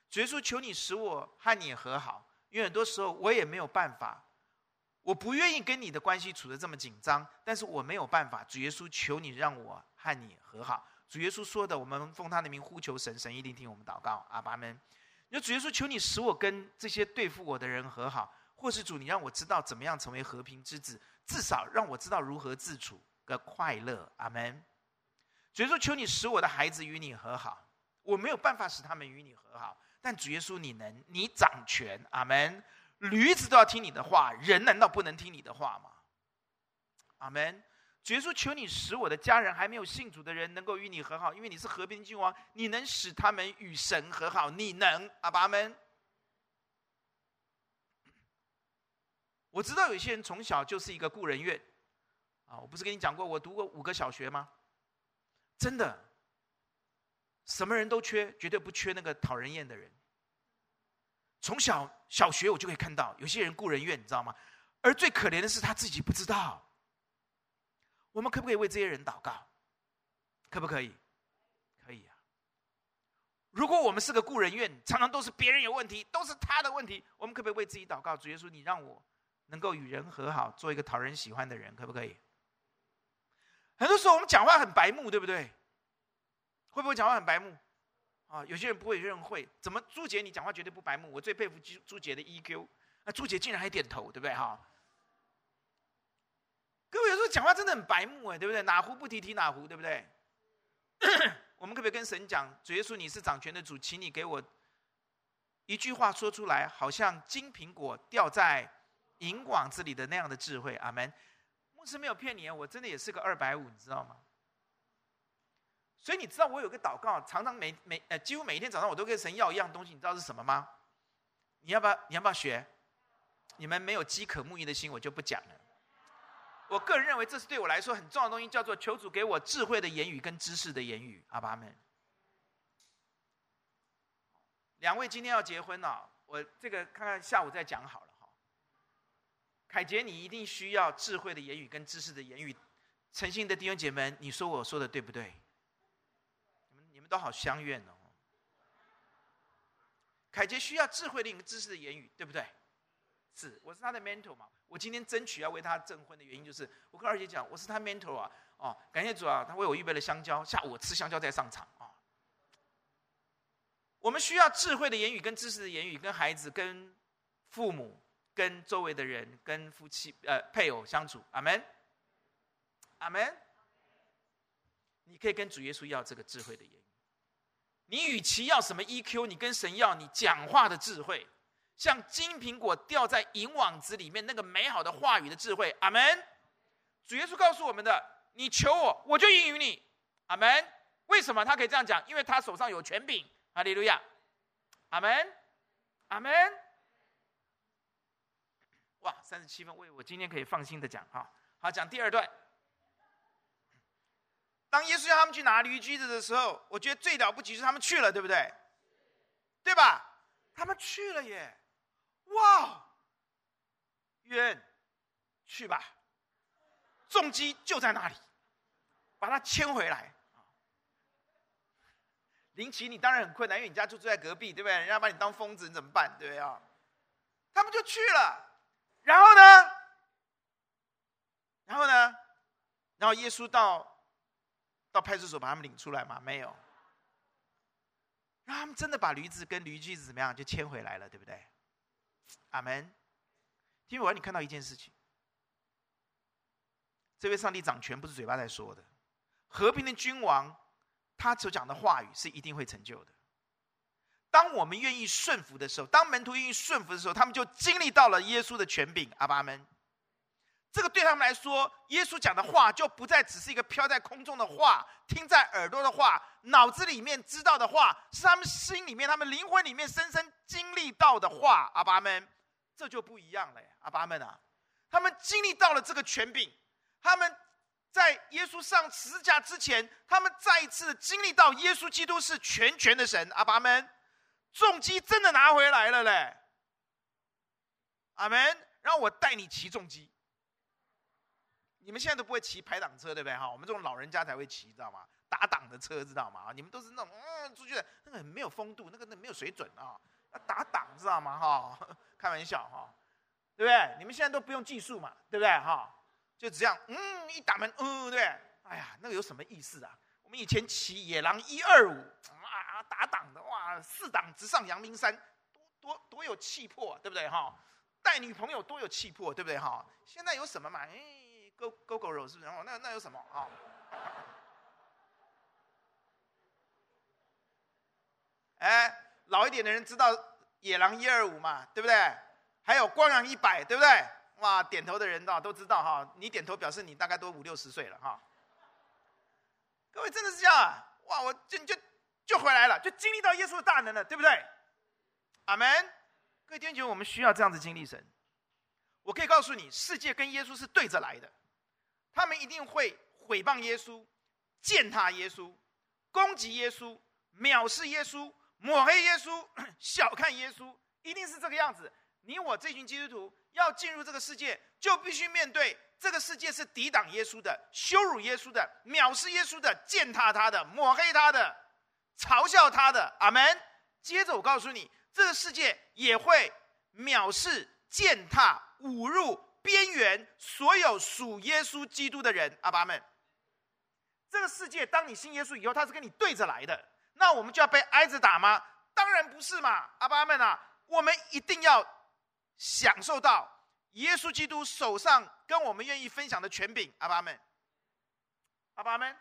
主耶稣求你使我和你和好，因为很多时候我也没有办法，我不愿意跟你的关系处得这么紧张，但是我没有办法。主耶稣求你让我和你和好。主耶稣说的，我们奉他的名呼求神，神一定听我们祷告，阿们。就主耶稣，求你使我跟这些对付我的人和好，或是主，你让我知道怎么样成为和平之子，至少让我知道如何自处的快乐。阿门。主耶稣，求你使我的孩子与你和好，我没有办法使他们与你和好，但主耶稣你能，你掌权。阿门。驴子都要听你的话，人难道不能听你的话吗？阿门。主耶稣，求你使我的家人还没有信主的人能够与你和好，因为你是和平君王，你能使他们与神和好，你能，阿爸们。我知道有些人从小就是一个故人怨，啊，我不是跟你讲过，我读过五个小学吗？真的，什么人都缺，绝对不缺那个讨人厌的人。从小小学我就可以看到，有些人故人怨，你知道吗？而最可怜的是他自己不知道。我们可不可以为这些人祷告？可不可以？可以啊。如果我们是个故人院，常常都是别人有问题，都是他的问题，我们可不可以为自己祷告？主耶稣，你让我能够与人和好，做一个讨人喜欢的人，可不可以？很多时候我们讲话很白目，对不对？会不会讲话很白目？啊，有些人不会，有些人会。怎么朱杰你讲话绝对不白目？我最佩服朱朱杰的 EQ。那朱杰竟然还点头，对不对？哈。讲话真的很白目哎，对不对？哪壶不提提哪壶，对不对？我们可不可以跟神讲，主耶稣，你是掌权的主，请你给我一句话说出来，好像金苹果掉在银网子里的那样的智慧。阿门。牧师没有骗你，我真的也是个二百五，你知道吗？所以你知道我有个祷告，常常每每呃几乎每一天早上我都跟神要一样东西，你知道是什么吗？你要不要？你要不要学？你们没有饥渴慕义的心，我就不讲了。我个人认为，这是对我来说很重要的东西，叫做求主给我智慧的言语跟知识的言语。阿爸们，两位今天要结婚了，我这个看看下午再讲好了哈。凯杰，你一定需要智慧的言语跟知识的言语。诚信的弟兄姐妹，你说我说的对不对？你们你们都好相愿哦。凯杰需要智慧的跟知识的言语，对不对？是，我是他的 mentor 嘛。我今天争取要为他证婚的原因，就是我跟二姐讲，我是他 mentor 啊。哦，感谢主啊，他为我预备了香蕉，下午我吃香蕉再上场啊。我们需要智慧的言语，跟知识的言语，跟孩子、跟父母、跟周围的人、跟夫妻呃配偶相处。阿门，阿门。你可以跟主耶稣要这个智慧的言语。你与其要什么 EQ，你跟神要你讲话的智慧。像金苹果掉在银网子里面那个美好的话语的智慧，阿门。主耶稣告诉我们的：你求我，我就应允你，阿门。为什么他可以这样讲？因为他手上有权柄，哈利路亚，阿门，阿门。哇，三十七分，为我今天可以放心的讲哈。好，讲第二段。当耶稣要他们去拿驴驹子的时候，我觉得最了不起是他们去了，对不对？对吧？他们去了耶。哇，约恩，去吧，重机就在那里，把他牵回来。林奇，你当然很困难，因为你家就住在隔壁，对不对？人家把你当疯子，你怎么办？对不对啊？他们就去了，然后呢？然后呢？然后耶稣到到派出所把他们领出来吗？没有。然后他们真的把驴子跟驴驹子怎么样就牵回来了，对不对？阿门。因为我让你看到一件事情，这位上帝掌权不是嘴巴在说的，和平的君王，他所讲的话语是一定会成就的。当我们愿意顺服的时候，当门徒愿意顺服的时候，他们就经历到了耶稣的权柄。阿爸们，这个对他们来说，耶稣讲的话就不再只是一个飘在空中的话，听在耳朵的话，脑子里面知道的话，是他们心里面、他们灵魂里面深深经历到的话。阿爸们。这就不一样了，阿爸们啊，他们经历到了这个权柄，他们在耶稣上十字架之前，他们再一次经历到耶稣基督是全权的神，阿爸们，重击真的拿回来了嘞，阿门。让我带你骑重机，你们现在都不会骑排档车，对不对？哈，我们这种老人家才会骑，知道吗？打档的车，知道吗？你们都是那种嗯，出去的那个很没有风度，那个那没有水准啊，打档，知道吗？哈。开玩笑哈，对不对？你们现在都不用技术嘛，对不对哈？就这样，嗯，一打门，嗯，对，哎呀，那个有什么意思啊？我们以前骑野狼一二五啊，打档的哇，四档直上阳明山，多多多有气魄，对不对哈？带女朋友多有气魄，对不对哈？现在有什么嘛？哎，Go Gogoro 是不是？那那有什么啊？哎，老一点的人知道。野狼一二五嘛，对不对？还有光阳一百，对不对？哇，点头的人都都知道哈。你点头表示你大概都五六十岁了哈。各位真的是这样啊？哇，我就就就回来了，就经历到耶稣的大能了，对不对？阿门。各位弟兄，我们需要这样子经历神。我可以告诉你，世界跟耶稣是对着来的，他们一定会毁谤耶稣、践踏耶稣、攻击耶稣、藐视耶稣。抹黑耶稣，小看耶稣，一定是这个样子。你我这群基督徒要进入这个世界，就必须面对这个世界是抵挡耶稣的、羞辱耶稣的、藐视耶稣的、践踏他的、抹黑他的、嘲笑他的。阿门。接着我告诉你，这个世界也会藐视、践踏、侮辱、边缘所有属耶稣基督的人。阿爸们，这个世界当你信耶稣以后，他是跟你对着来的，那我们就要被挨着打吗？当然不是嘛！阿爸们啊，我们一定要。享受到耶稣基督手上跟我们愿意分享的权柄，阿爸们，阿爸们，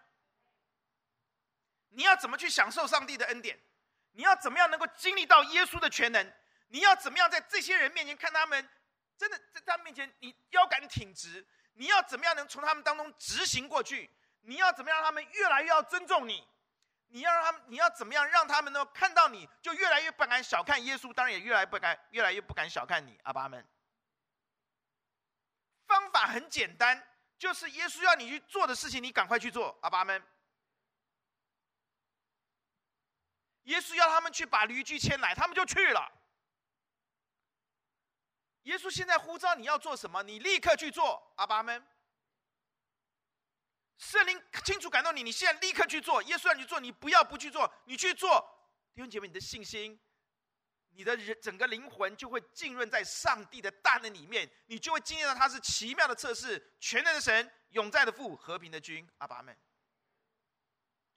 你要怎么去享受上帝的恩典？你要怎么样能够经历到耶稣的全能？你要怎么样在这些人面前看他们真的在他们面前你腰杆挺直？你要怎么样能从他们当中直行过去？你要怎么样让他们越来越要尊重你？你要让他们，你要怎么样让他们呢？看到你就越来越不敢小看耶稣，当然也越来不敢，越来越不敢小看你，阿爸们。方法很简单，就是耶稣要你去做的事情，你赶快去做，阿爸们。耶稣要他们去把驴驹牵来，他们就去了。耶稣现在呼召你要做什么，你立刻去做，阿爸们。圣灵清楚感动你，你现在立刻去做。耶稣让你做，你不要不去做，你去做。弟兄姐妹，你的信心，你的人整个灵魂就会浸润在上帝的大能里面，你就会经验到他是奇妙的测试，全能的神，永在的父，和平的君。阿爸们。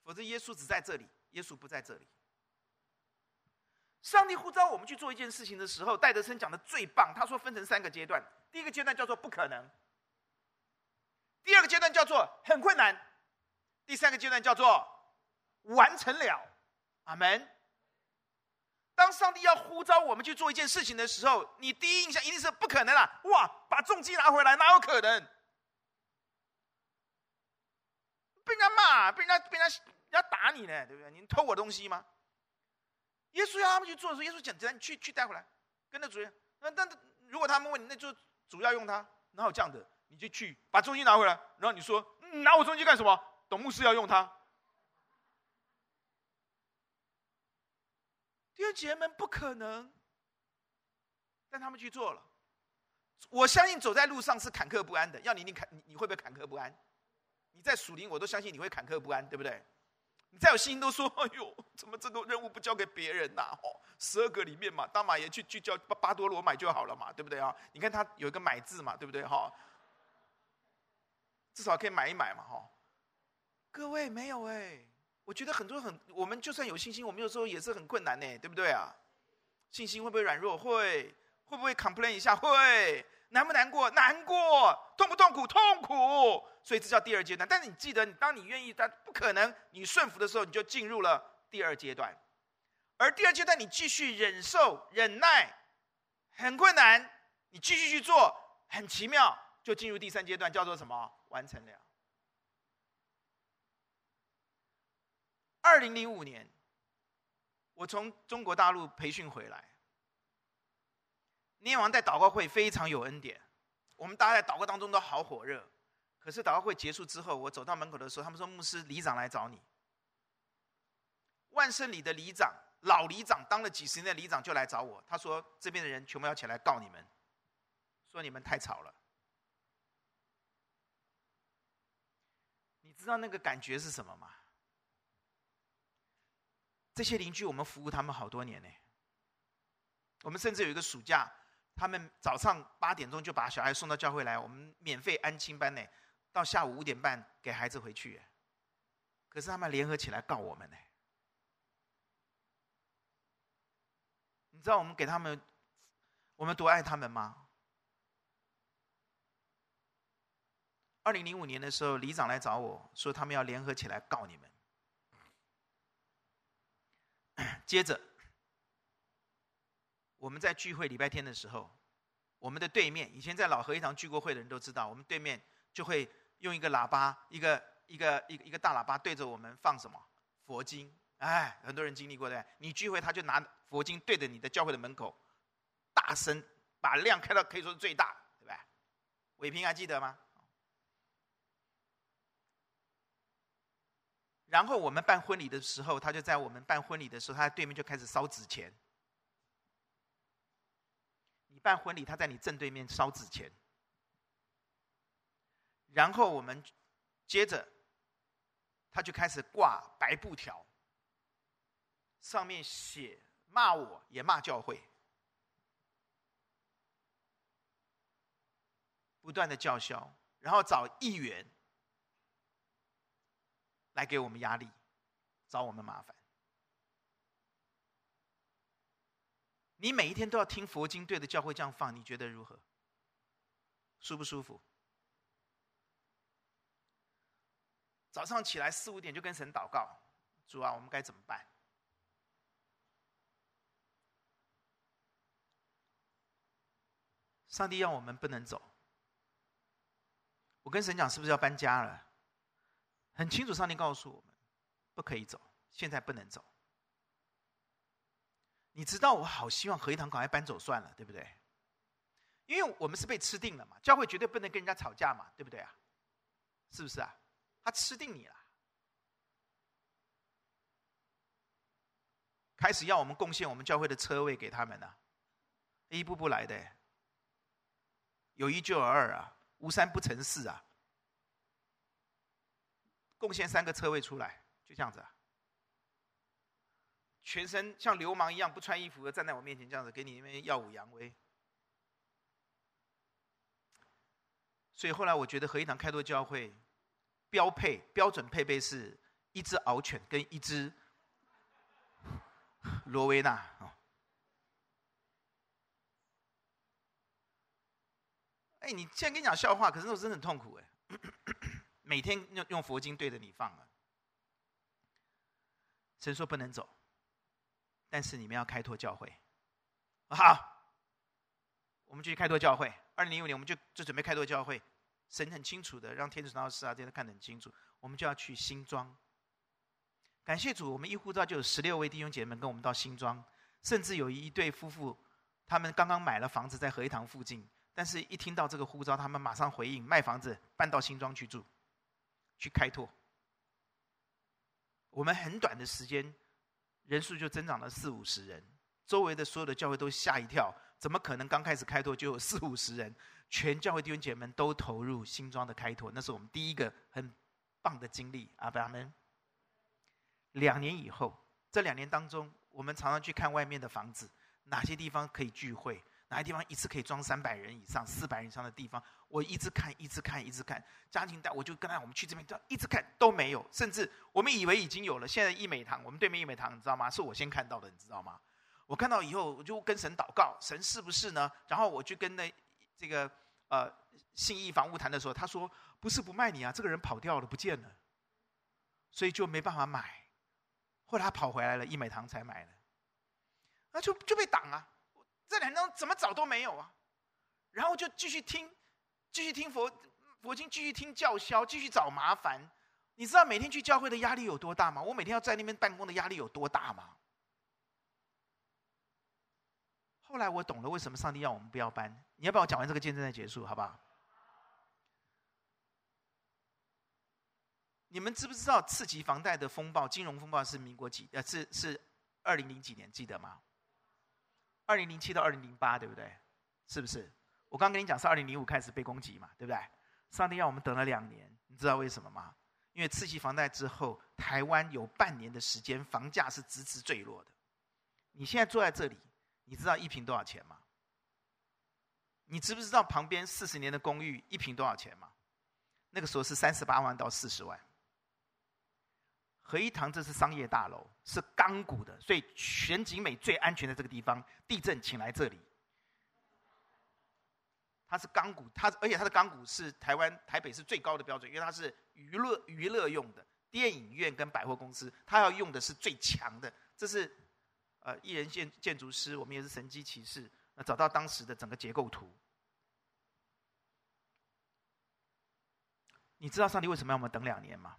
否则耶稣只在这里，耶稣不在这里。上帝呼召我们去做一件事情的时候，戴德生讲的最棒。他说分成三个阶段，第一个阶段叫做不可能。第二个阶段叫做很困难，第三个阶段叫做完成了，阿门。当上帝要呼召我们去做一件事情的时候，你第一印象一定是不可能啊！哇，把重机拿回来，哪有可能？被人家骂，被人家被人家人家打你呢，对不对？你偷我东西吗？耶稣要他们去做的时候，耶稣讲：“只要你去去带回来，跟着主人。那但如果他们问你，那就主要用它，哪有这样的？”你就去把中心拿回来，然后你说、嗯、拿我中心干什么？董牧师要用它。弟兄姐妹们不可能，但他们去做了。我相信走在路上是坎坷不安的，要你你坎你你会不会坎坷不安？你在属灵，我都相信你会坎坷不安，对不对？再有信心都说，哎呦，怎么这个任务不交给别人呐、啊？哦，十二个里面嘛，大马爷去去叫巴巴多罗买就好了嘛，对不对啊？你看他有一个买字嘛，对不对哈？至少可以买一买嘛，哈！各位没有哎，我觉得很多很，我们就算有信心，我们有时候也是很困难呢，对不对啊？信心会不会软弱？会，会不会 complain 一下？会，难不难过？难过，痛不痛苦？痛苦。所以这叫第二阶段。但是你记得，当你愿意，但不可能，你顺服的时候，你就进入了第二阶段。而第二阶段，你继续忍受、忍耐，很困难，你继续去做，很奇妙，就进入第三阶段，叫做什么？完成了。二零零五年，我从中国大陆培训回来，念完在祷告会非常有恩典，我们大家在祷告当中都好火热。可是祷告会结束之后，我走到门口的时候，他们说牧师里长来找你。万圣里的里长，老里长当了几十年的里长就来找我，他说这边的人全部要起来告你们，说你们太吵了。你知道那个感觉是什么吗？这些邻居，我们服务他们好多年呢。我们甚至有一个暑假，他们早上八点钟就把小孩送到教会来，我们免费安亲班呢，到下午五点半给孩子回去。可是他们联合起来告我们呢。你知道我们给他们，我们多爱他们吗？二零零五年的时候，里长来找我说，他们要联合起来告你们。接着，我们在聚会礼拜天的时候，我们的对面，以前在老合一堂聚过会的人都知道，我们对面就会用一个喇叭，一个一个一个一个大喇叭对着我们放什么佛经。哎，很多人经历过的，你聚会他就拿佛经对着你的教会的门口，大声把量开到可以说是最大，对不对？伟平还记得吗？然后我们办婚礼的时候，他就在我们办婚礼的时候，他对面就开始烧纸钱。办婚礼，他在你正对面烧纸钱，然后我们接着，他就开始挂白布条，上面写骂我也骂教会，不断的叫嚣，然后找议员来给我们压力，找我们麻烦。你每一天都要听佛经，对着教会这样放，你觉得如何？舒不舒服？早上起来四五点就跟神祷告，主啊，我们该怎么办？上帝让我们不能走。我跟神讲，是不是要搬家了？很清楚，上帝告诉我们，不可以走，现在不能走。你知道我好希望合一堂赶快搬走算了，对不对？因为我们是被吃定了嘛，教会绝对不能跟人家吵架嘛，对不对啊？是不是啊？他吃定你了，开始要我们贡献我们教会的车位给他们呢，一步步来的，有一就有二啊，无三不成四啊，贡献三个车位出来，就这样子啊。全身像流氓一样不穿衣服的站在我面前，这样子给你那边耀武扬威。所以后来我觉得合一堂开拓教会标配标准配备是一只獒犬跟一只罗威纳。哎，你现在跟你讲笑话，可是我真的很痛苦哎。每天用用佛经对着你放啊，神说不能走。但是你们要开拓教会，好，我们继续开拓教会。二零零五年，我们就就准备开拓教会。神很清楚的让天主教师啊，这些看得很清楚。我们就要去新庄。感谢主，我们一呼召就有十六位弟兄姐妹跟我们到新庄，甚至有一对夫妇，他们刚刚买了房子在合一堂附近，但是一听到这个呼召，他们马上回应卖房子搬到新庄去住，去开拓。我们很短的时间。人数就增长了四五十人，周围的所有的教会都吓一跳，怎么可能刚开始开拓就有四五十人？全教会弟兄姐妹们都投入新庄的开拓，那是我们第一个很棒的经历。阿们。两年以后，这两年当中，我们常常去看外面的房子，哪些地方可以聚会。哪个地方一次可以装三百人以上、四百人以上的地方，我一直看，一直看，一直看。家庭带我就跟他，我们去这边，一直看都没有。甚至我们以为已经有了，现在义美堂，我们对面义美堂，你知道吗？是我先看到的，你知道吗？我看到以后，我就跟神祷告，神是不是呢？然后我就跟那这个呃信义房屋谈的时候，他说不是不卖你啊，这个人跑掉了，不见了，所以就没办法买。后来他跑回来了，义美堂才买了，那就就被挡啊。这两张怎么找都没有啊，然后就继续听，继续听佛佛经，继续听叫嚣，继续找麻烦。你知道每天去教会的压力有多大吗？我每天要在那边办公的压力有多大吗？后来我懂了为什么上帝要我们不要搬。你要不要我讲完这个见证再结束，好不好？你们知不知道次级房贷的风暴、金融风暴是民国几？呃，是是二零零几年，记得吗？二零零七到二零零八，对不对？是不是？我刚跟你讲是二零零五开始被攻击嘛，对不对？上帝让我们等了两年，你知道为什么吗？因为次级房贷之后，台湾有半年的时间房价是直直坠落的。你现在坐在这里，你知道一坪多少钱吗？你知不知道旁边四十年的公寓一坪多少钱吗？那个时候是三十八万到四十万。合一堂这是商业大楼，是钢骨的，所以全景美最安全的这个地方，地震请来这里。它是钢骨，它而且它的钢骨是台湾台北是最高的标准，因为它是娱乐娱乐用的，电影院跟百货公司，它要用的是最强的。这是呃艺人建建筑师，我们也是神机骑士，那找到当时的整个结构图。你知道上帝为什么要我们等两年吗？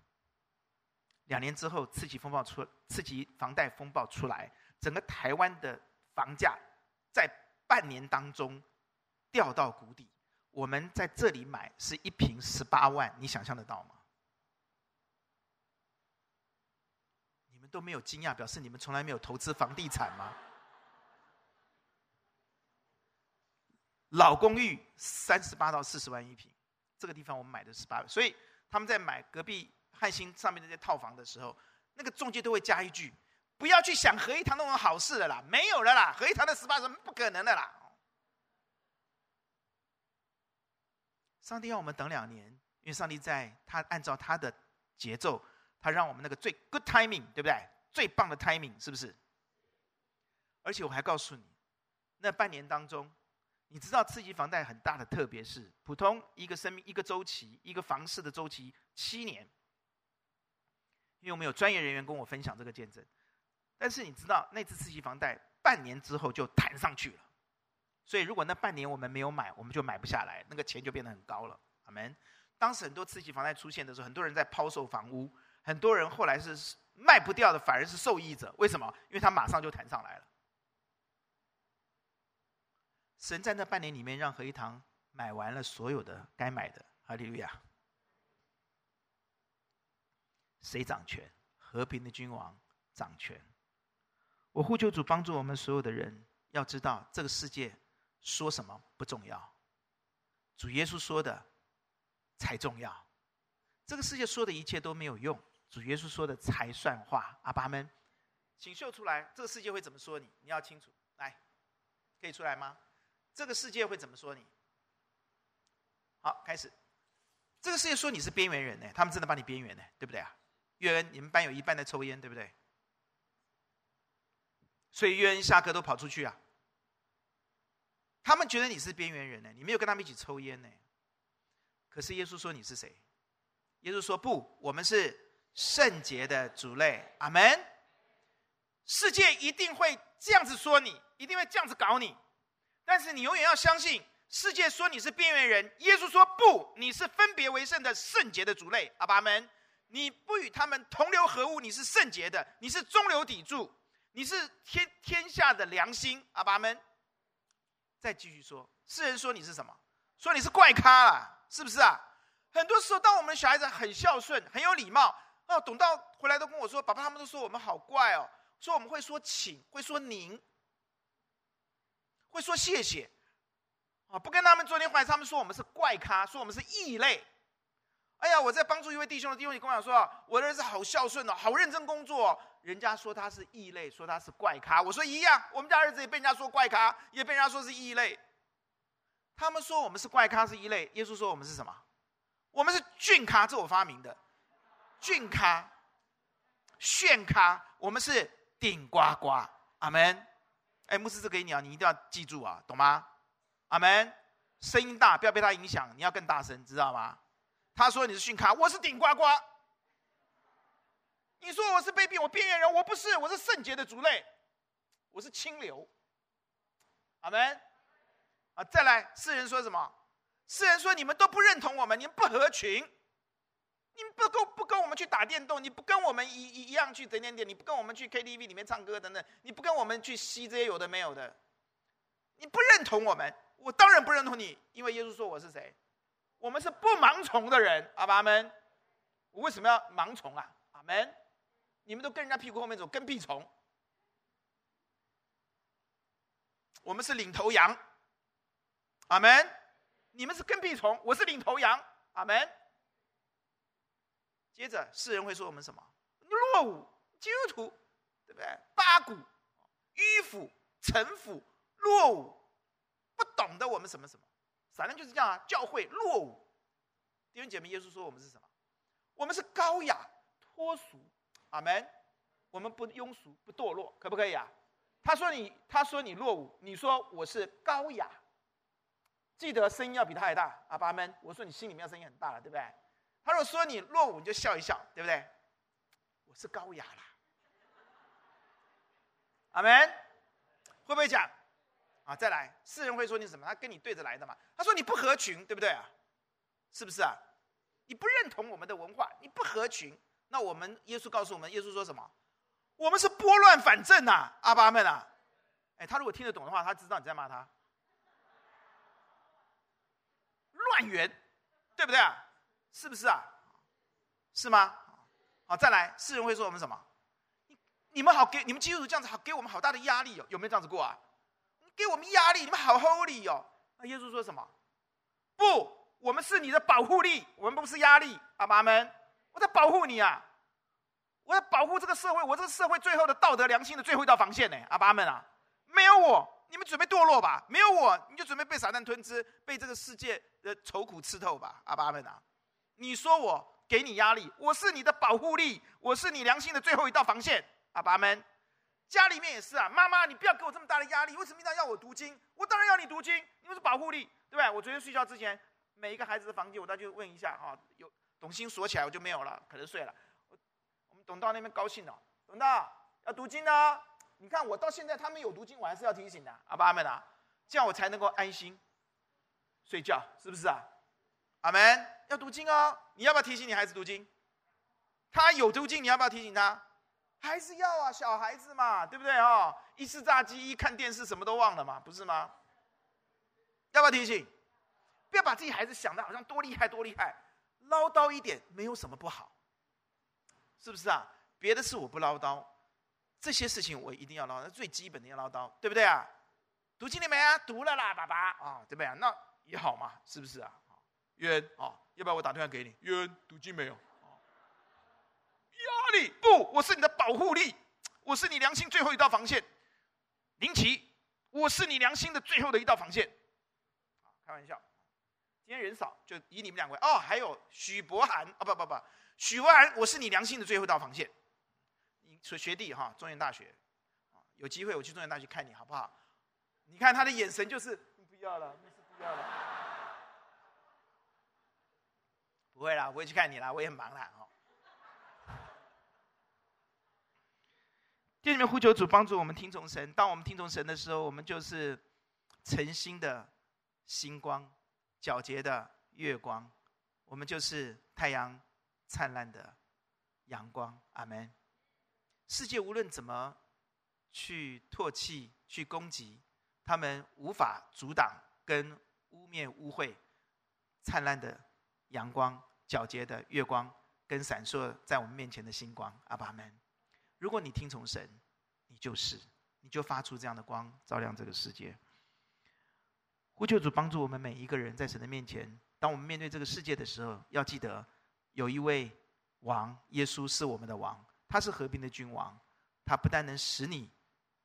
两年之后，刺激风暴出，刺激房贷风暴出来，整个台湾的房价在半年当中掉到谷底。我们在这里买是一平十八万，你想象得到吗？你们都没有惊讶，表示你们从来没有投资房地产吗？老公寓三十八到四十万一平，这个地方我们买的十八万，所以他们在买隔壁汉兴上面那些套房的时候，那个中介都会加一句：不要去想合一堂那种好事的啦，没有了啦，合一堂的十八万不可能的啦。上帝要我们等两年，因为上帝在他按照他的节奏，他让我们那个最 good timing，对不对？最棒的 timing 是不是？而且我还告诉你，那半年当中。你知道刺激房贷很大的特别是，普通一个生命一个周期，一个房市的周期七年。因为我们有专业人员跟我分享这个见证，但是你知道那次次级房贷半年之后就弹上去了，所以如果那半年我们没有买，我们就买不下来，那个钱就变得很高了。阿门。当时很多次级房贷出现的时候，很多人在抛售房屋，很多人后来是卖不掉的，反而是受益者。为什么？因为他马上就弹上来了。神在那半年里面，让何一堂买完了所有的该买的。哈利路亚！谁掌权？和平的君王掌权。我呼求主帮助我们所有的人，要知道这个世界说什么不重要，主耶稣说的才重要。这个世界说的一切都没有用，主耶稣说的才算话。阿爸们，请秀出来，这个世界会怎么说你？你要清楚。来，可以出来吗？这个世界会怎么说你？好，开始。这个世界说你是边缘人呢，他们真的把你边缘呢，对不对啊？约恩，你们班有一半在抽烟，对不对？所以约恩下课都跑出去啊。他们觉得你是边缘人呢，你没有跟他们一起抽烟呢。可是耶稣说你是谁？耶稣说不，我们是圣洁的族类。阿门。世界一定会这样子说你，一定会这样子搞你。但是你永远要相信，世界说你是边缘人，耶稣说不，你是分别为圣的圣洁的族类。阿爸们，你不与他们同流合污，你是圣洁的，你是中流砥柱，你是天天下的良心。阿爸们，再继续说，世人说你是什么？说你是怪咖啊，是不是啊？很多时候，当我们的小孩子很孝顺、很有礼貌，哦，等到回来都跟我说，爸爸他们都说我们好怪哦，说我们会说请，会说您。会说谢谢，啊，不跟他们做点坏事，他们说我们是怪咖，说我们是异类。哎呀，我在帮助一位弟兄的弟兄，你跟我讲说，我的儿子好孝顺哦，好认真工作。人家说他是异类，说他是怪咖。我说一样，我们家儿子也被人家说怪咖，也被人家说是异类。他们说我们是怪咖，是异类。耶稣说我们是什么？我们是俊咖，这我发明的。俊咖、炫咖，我们是顶呱呱。阿门。哎，牧师，这给你啊，你一定要记住啊，懂吗？阿门。声音大，不要被他影响，你要更大声，知道吗？他说你是逊咖，我是顶呱呱。你说我是卑鄙，我边缘人，我不是，我是圣洁的族类，我是清流。阿门。啊，再来，世人说什么？世人说你们都不认同我们，你们不合群。你们不跟不跟我们去打电动，你不跟我们一一样去点点点，你不跟我们去 KTV 里面唱歌等等，你不跟我们去吸这些有的没有的，你不认同我们，我当然不认同你，因为耶稣说我是谁？我们是不盲从的人，阿爸们，我为什么要盲从啊？阿门，你们都跟人家屁股后面走，跟屁虫，我们是领头羊，阿门，你们是跟屁虫，我是领头羊，阿门。接着，世人会说我们什么？落伍、基督徒，对不对？八股、迂腐、陈腐、落伍，不懂得我们什么什么，反正就是这样啊。教会落伍，弟兄姐妹，耶稣说我们是什么？我们是高雅、脱俗，阿门。我们不庸俗、不堕落，可不可以啊？他说你，他说你落伍，你说我是高雅，记得声音要比他还大，阿爸们。我说你心里面声音很大了，对不对？他如果说你落伍，你就笑一笑，对不对？我是高雅啦，阿门。会不会讲？啊，再来，世人会说你什么？他跟你对着来的嘛。他说你不合群，对不对啊？是不是啊？你不认同我们的文化，你不合群。那我们耶稣告诉我们，耶稣说什么？我们是拨乱反正呐，阿巴们啊。哎，他如果听得懂的话，他知道你在骂他。乱源，对不对啊？是不是啊？是吗？好，再来，世人会说我们什么？你你们好给你们基督徒这样子好给我们好大的压力哦，有没有这样子过啊？给我们压力，你们好 holy 哦，那耶稣说什么？不，我们是你的保护力，我们不是压力。阿爸们，我在保护你啊！我在保护这个社会，我这个社会最后的道德良心的最后一道防线呢！阿爸们啊，没有我，你们准备堕落吧？没有我，你就准备被撒旦吞吃，被这个世界的愁苦刺透吧？阿爸们啊，你说我给你压力，我是你的保护力，我是你良心的最后一道防线。阿爸们，家里面也是啊，妈妈，你不要给我这么大的压力，为什么一定要我读经？我当然要你读经，因为是保护力。对不对？我昨天睡觉之前，每一个孩子的房间，我都去问一下啊。有董卿锁起来，我就没有了，可能睡了。我们董道那边高兴了，董道要读经呢。你看我到现在他们有读经，我还是要提醒的，阿爸阿门啊，这样我才能够安心睡觉，是不是啊？阿门，要读经哦。你要不要提醒你孩子读经？他有读经，你要不要提醒他？还是要啊，小孩子嘛，对不对啊？一吃炸鸡，一看电视，什么都忘了嘛，不是吗？要不要提醒？不要把自己孩子想的好像多厉害多厉害，唠叨一点没有什么不好，是不是啊？别的事我不唠叨，这些事情我一定要唠叨，最基本的要唠叨，对不对啊？读经了没啊？读了啦，爸爸啊，对不对啊？那也好嘛，是不是啊？渊啊，要不要我打电话给你？渊读经没有？压力不，我是你的保护力，我是你良心最后一道防线。林奇，我是你良心的最后的一道防线。开玩笑，今天人少，就以你们两位哦。还有许博涵啊，不不不，许博涵，我是你良心的最后一道防线。你学学弟哈，中原大学，有机会我去中原大学看你好不好？你看他的眼神就是不要了，那是不要了。不会啦，不会去看你啦，我也很忙啦。哦。弟兄们，呼求主帮助我们听从神。当我们听从神的时候，我们就是诚心的。星光，皎洁的月光，我们就是太阳灿烂的阳光。阿门。世界无论怎么去唾弃、去攻击，他们无法阻挡跟污蔑、污秽灿烂的阳光、皎洁的月光跟闪烁在我们面前的星光。阿门。如果你听从神，你就是，你就发出这样的光，照亮这个世界。呼求主帮助我们每一个人，在神的面前，当我们面对这个世界的时候，要记得有一位王，耶稣是我们的王，他是和平的君王，他不但能使你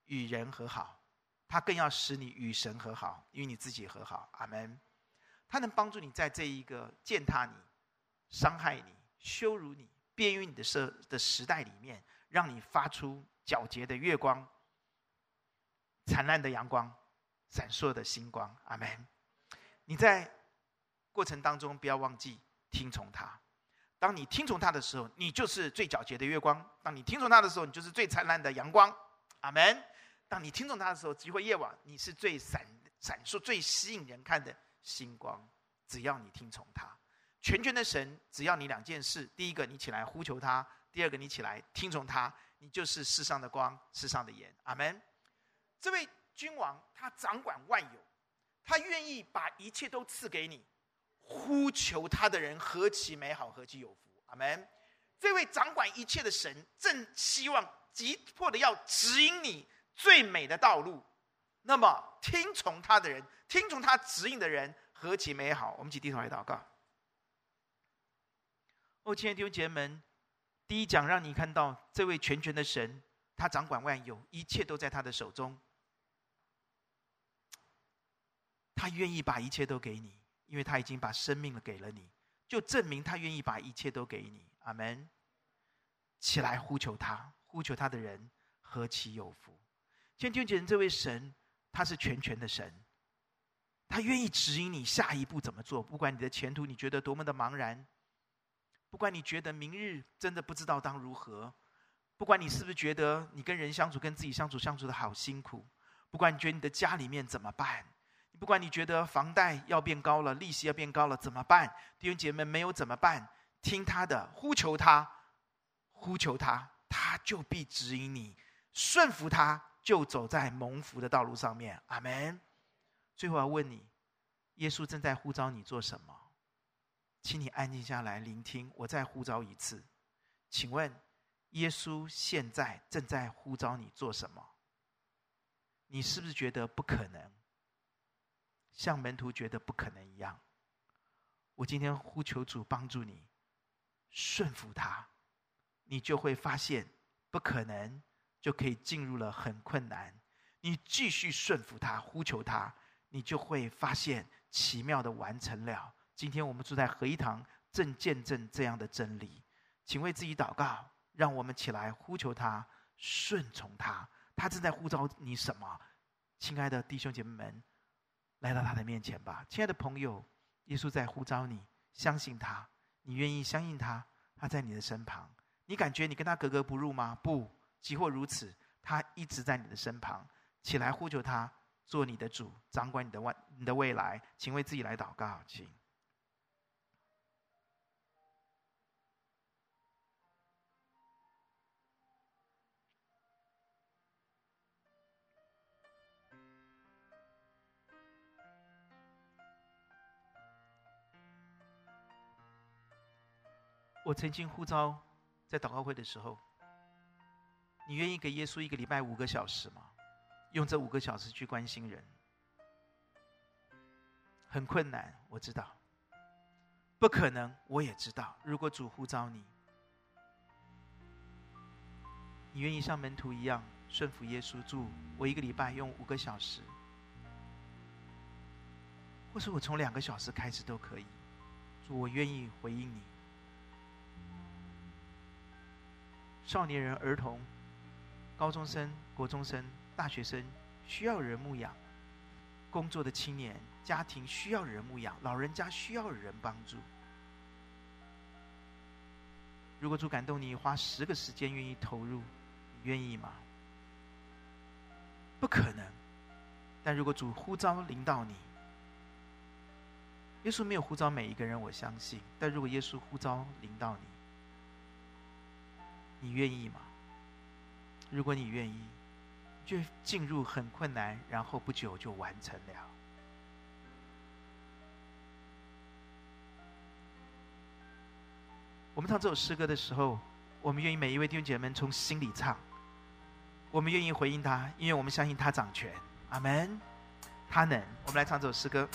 与人和好，他更要使你与神和好，与你自己和好。阿门。他能帮助你在这一个践踏你、伤害你、羞辱你、边缘你的社的时代里面，让你发出皎洁的月光、灿烂的阳光。闪烁的星光，阿门。你在过程当中不要忘记听从他。当你听从他的时候，你就是最皎洁的月光；当你听从他的时候，你就是最灿烂的阳光，阿门。当你听从他的时候，机会夜晚你是最闪闪烁、最吸引人看的星光。只要你听从他，全权的神，只要你两件事：第一个，你起来呼求他；第二个，你起来听从他，你就是世上的光，世上的盐，阿门。这位。君王他掌管万有，他愿意把一切都赐给你，呼求他的人何其美好，何其有福，阿门。这位掌管一切的神正希望急迫的要指引你最美的道路，那么听从他的人，听从他指引的人何其美好。我们一起低头来祷告。哦，亲爱的弟兄姐妹们，第一讲让你看到这位全权的神，他掌管万有，一切都在他的手中。他愿意把一切都给你，因为他已经把生命给了你，就证明他愿意把一切都给你。阿门。起来呼求他，呼求他的人何其有福！今天就觉得这位神，他是全权的神，他愿意指引你下一步怎么做。不管你的前途你觉得多么的茫然，不管你觉得明日真的不知道当如何，不管你是不是觉得你跟人相处、跟自己相处相处的好辛苦，不管你觉得你的家里面怎么办。不管你觉得房贷要变高了，利息要变高了，怎么办？弟兄姐妹没有怎么办？听他的，呼求他，呼求他，他就必指引你，顺服他，就走在蒙福的道路上面。阿门。最后要问你，耶稣正在呼召你做什么？请你安静下来聆听，我再呼召一次。请问，耶稣现在正在呼召你做什么？你是不是觉得不可能？像门徒觉得不可能一样。我今天呼求主帮助你，顺服他，你就会发现不可能就可以进入了很困难。你继续顺服他，呼求他，你就会发现奇妙的完成了。今天我们住在合一堂，正见证这样的真理，请为自己祷告，让我们起来呼求他，顺从他。他正在呼召你什么？亲爱的弟兄姐妹们，来到他的面前吧，亲爱的朋友。耶稣在呼召你，相信他。你愿意相信他？他在你的身旁。你感觉你跟他格格不入吗？不，即或如此，他一直在你的身旁。起来呼求他，做你的主，掌管你的未你的未来。请为自己来祷告，请。我曾经呼召，在祷告会的时候，你愿意给耶稣一个礼拜五个小时吗？用这五个小时去关心人，很困难，我知道，不可能，我也知道。如果主呼召你，你愿意像门徒一样顺服耶稣，祝，我一个礼拜用五个小时，或是我从两个小时开始都可以，主，我愿意回应你。少年人、儿童、高中生、国中生、大学生需要人牧养；工作的青年、家庭需要人牧养；老人家需要人帮助。如果主感动你，花十个时间愿意投入，你愿意吗？不可能。但如果主呼召领导你，耶稣没有呼召每一个人，我相信。但如果耶稣呼召领导你，你愿意吗？如果你愿意，就进入很困难，然后不久就完成了。我们唱这首诗歌的时候，我们愿意每一位弟兄姐妹从心里唱。我们愿意回应他，因为我们相信他掌权。阿门。他能。我们来唱这首诗歌。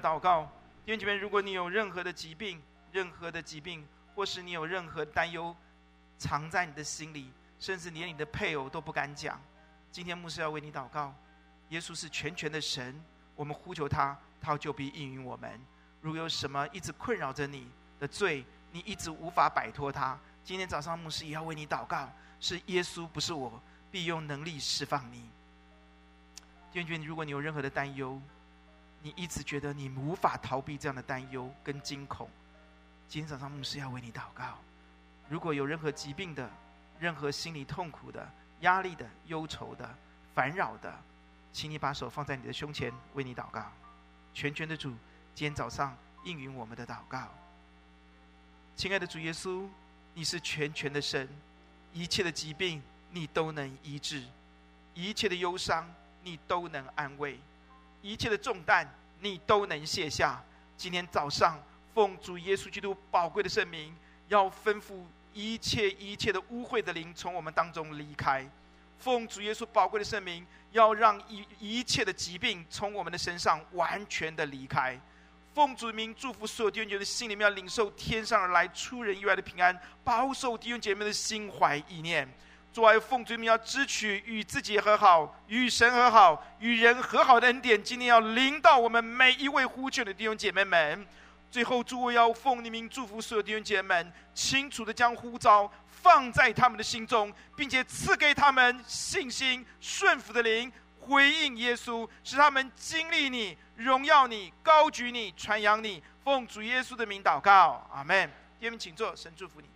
祷告。弟兄姐妹，如果你有任何的疾病，任何的疾病，或是你有任何担忧，藏在你的心里，甚至连你的配偶都不敢讲，今天牧师要为你祷告。耶稣是全权的神，我们呼求他，他就必应允我们。如有什么一直困扰着你的罪，你一直无法摆脱它，今天早上牧师也要为你祷告，是耶稣，不是我，必用能力释放你。弟兄姐妹，如果你有任何的担忧，你一直觉得你无法逃避这样的担忧跟惊恐，今天早上牧师要为你祷告。如果有任何疾病的、任何心理痛苦的、压力的、忧愁的、烦扰的，请你把手放在你的胸前，为你祷告。全权的主，今天早上应允我们的祷告。亲爱的主耶稣，你是全权的神，一切的疾病你都能医治，一切的忧伤你都能安慰，一切的重担你都能卸下。今天早上，奉主耶稣基督宝贵的圣名，要吩咐。一切一切的污秽的灵从我们当中离开，奉主耶稣宝贵的圣名，要让一一切的疾病从我们的身上完全的离开。奉主名祝福所有弟兄姐妹的心里面要领受天上而来出人意外的平安，保守弟兄姐妹的心怀意念。主啊，奉主名要支取与自己和好、与神和好、与人和好的恩典，今天要临到我们每一位呼求的弟兄姐妹们。最后，诸位要奉你名祝福所有弟兄姐妹们，清楚的将呼召放在他们的心中，并且赐给他们信心、顺服的灵，回应耶稣，使他们经历你、荣耀你、高举你、传扬你。奉主耶稣的名祷告，阿门。弟兄们，请坐，神祝福你。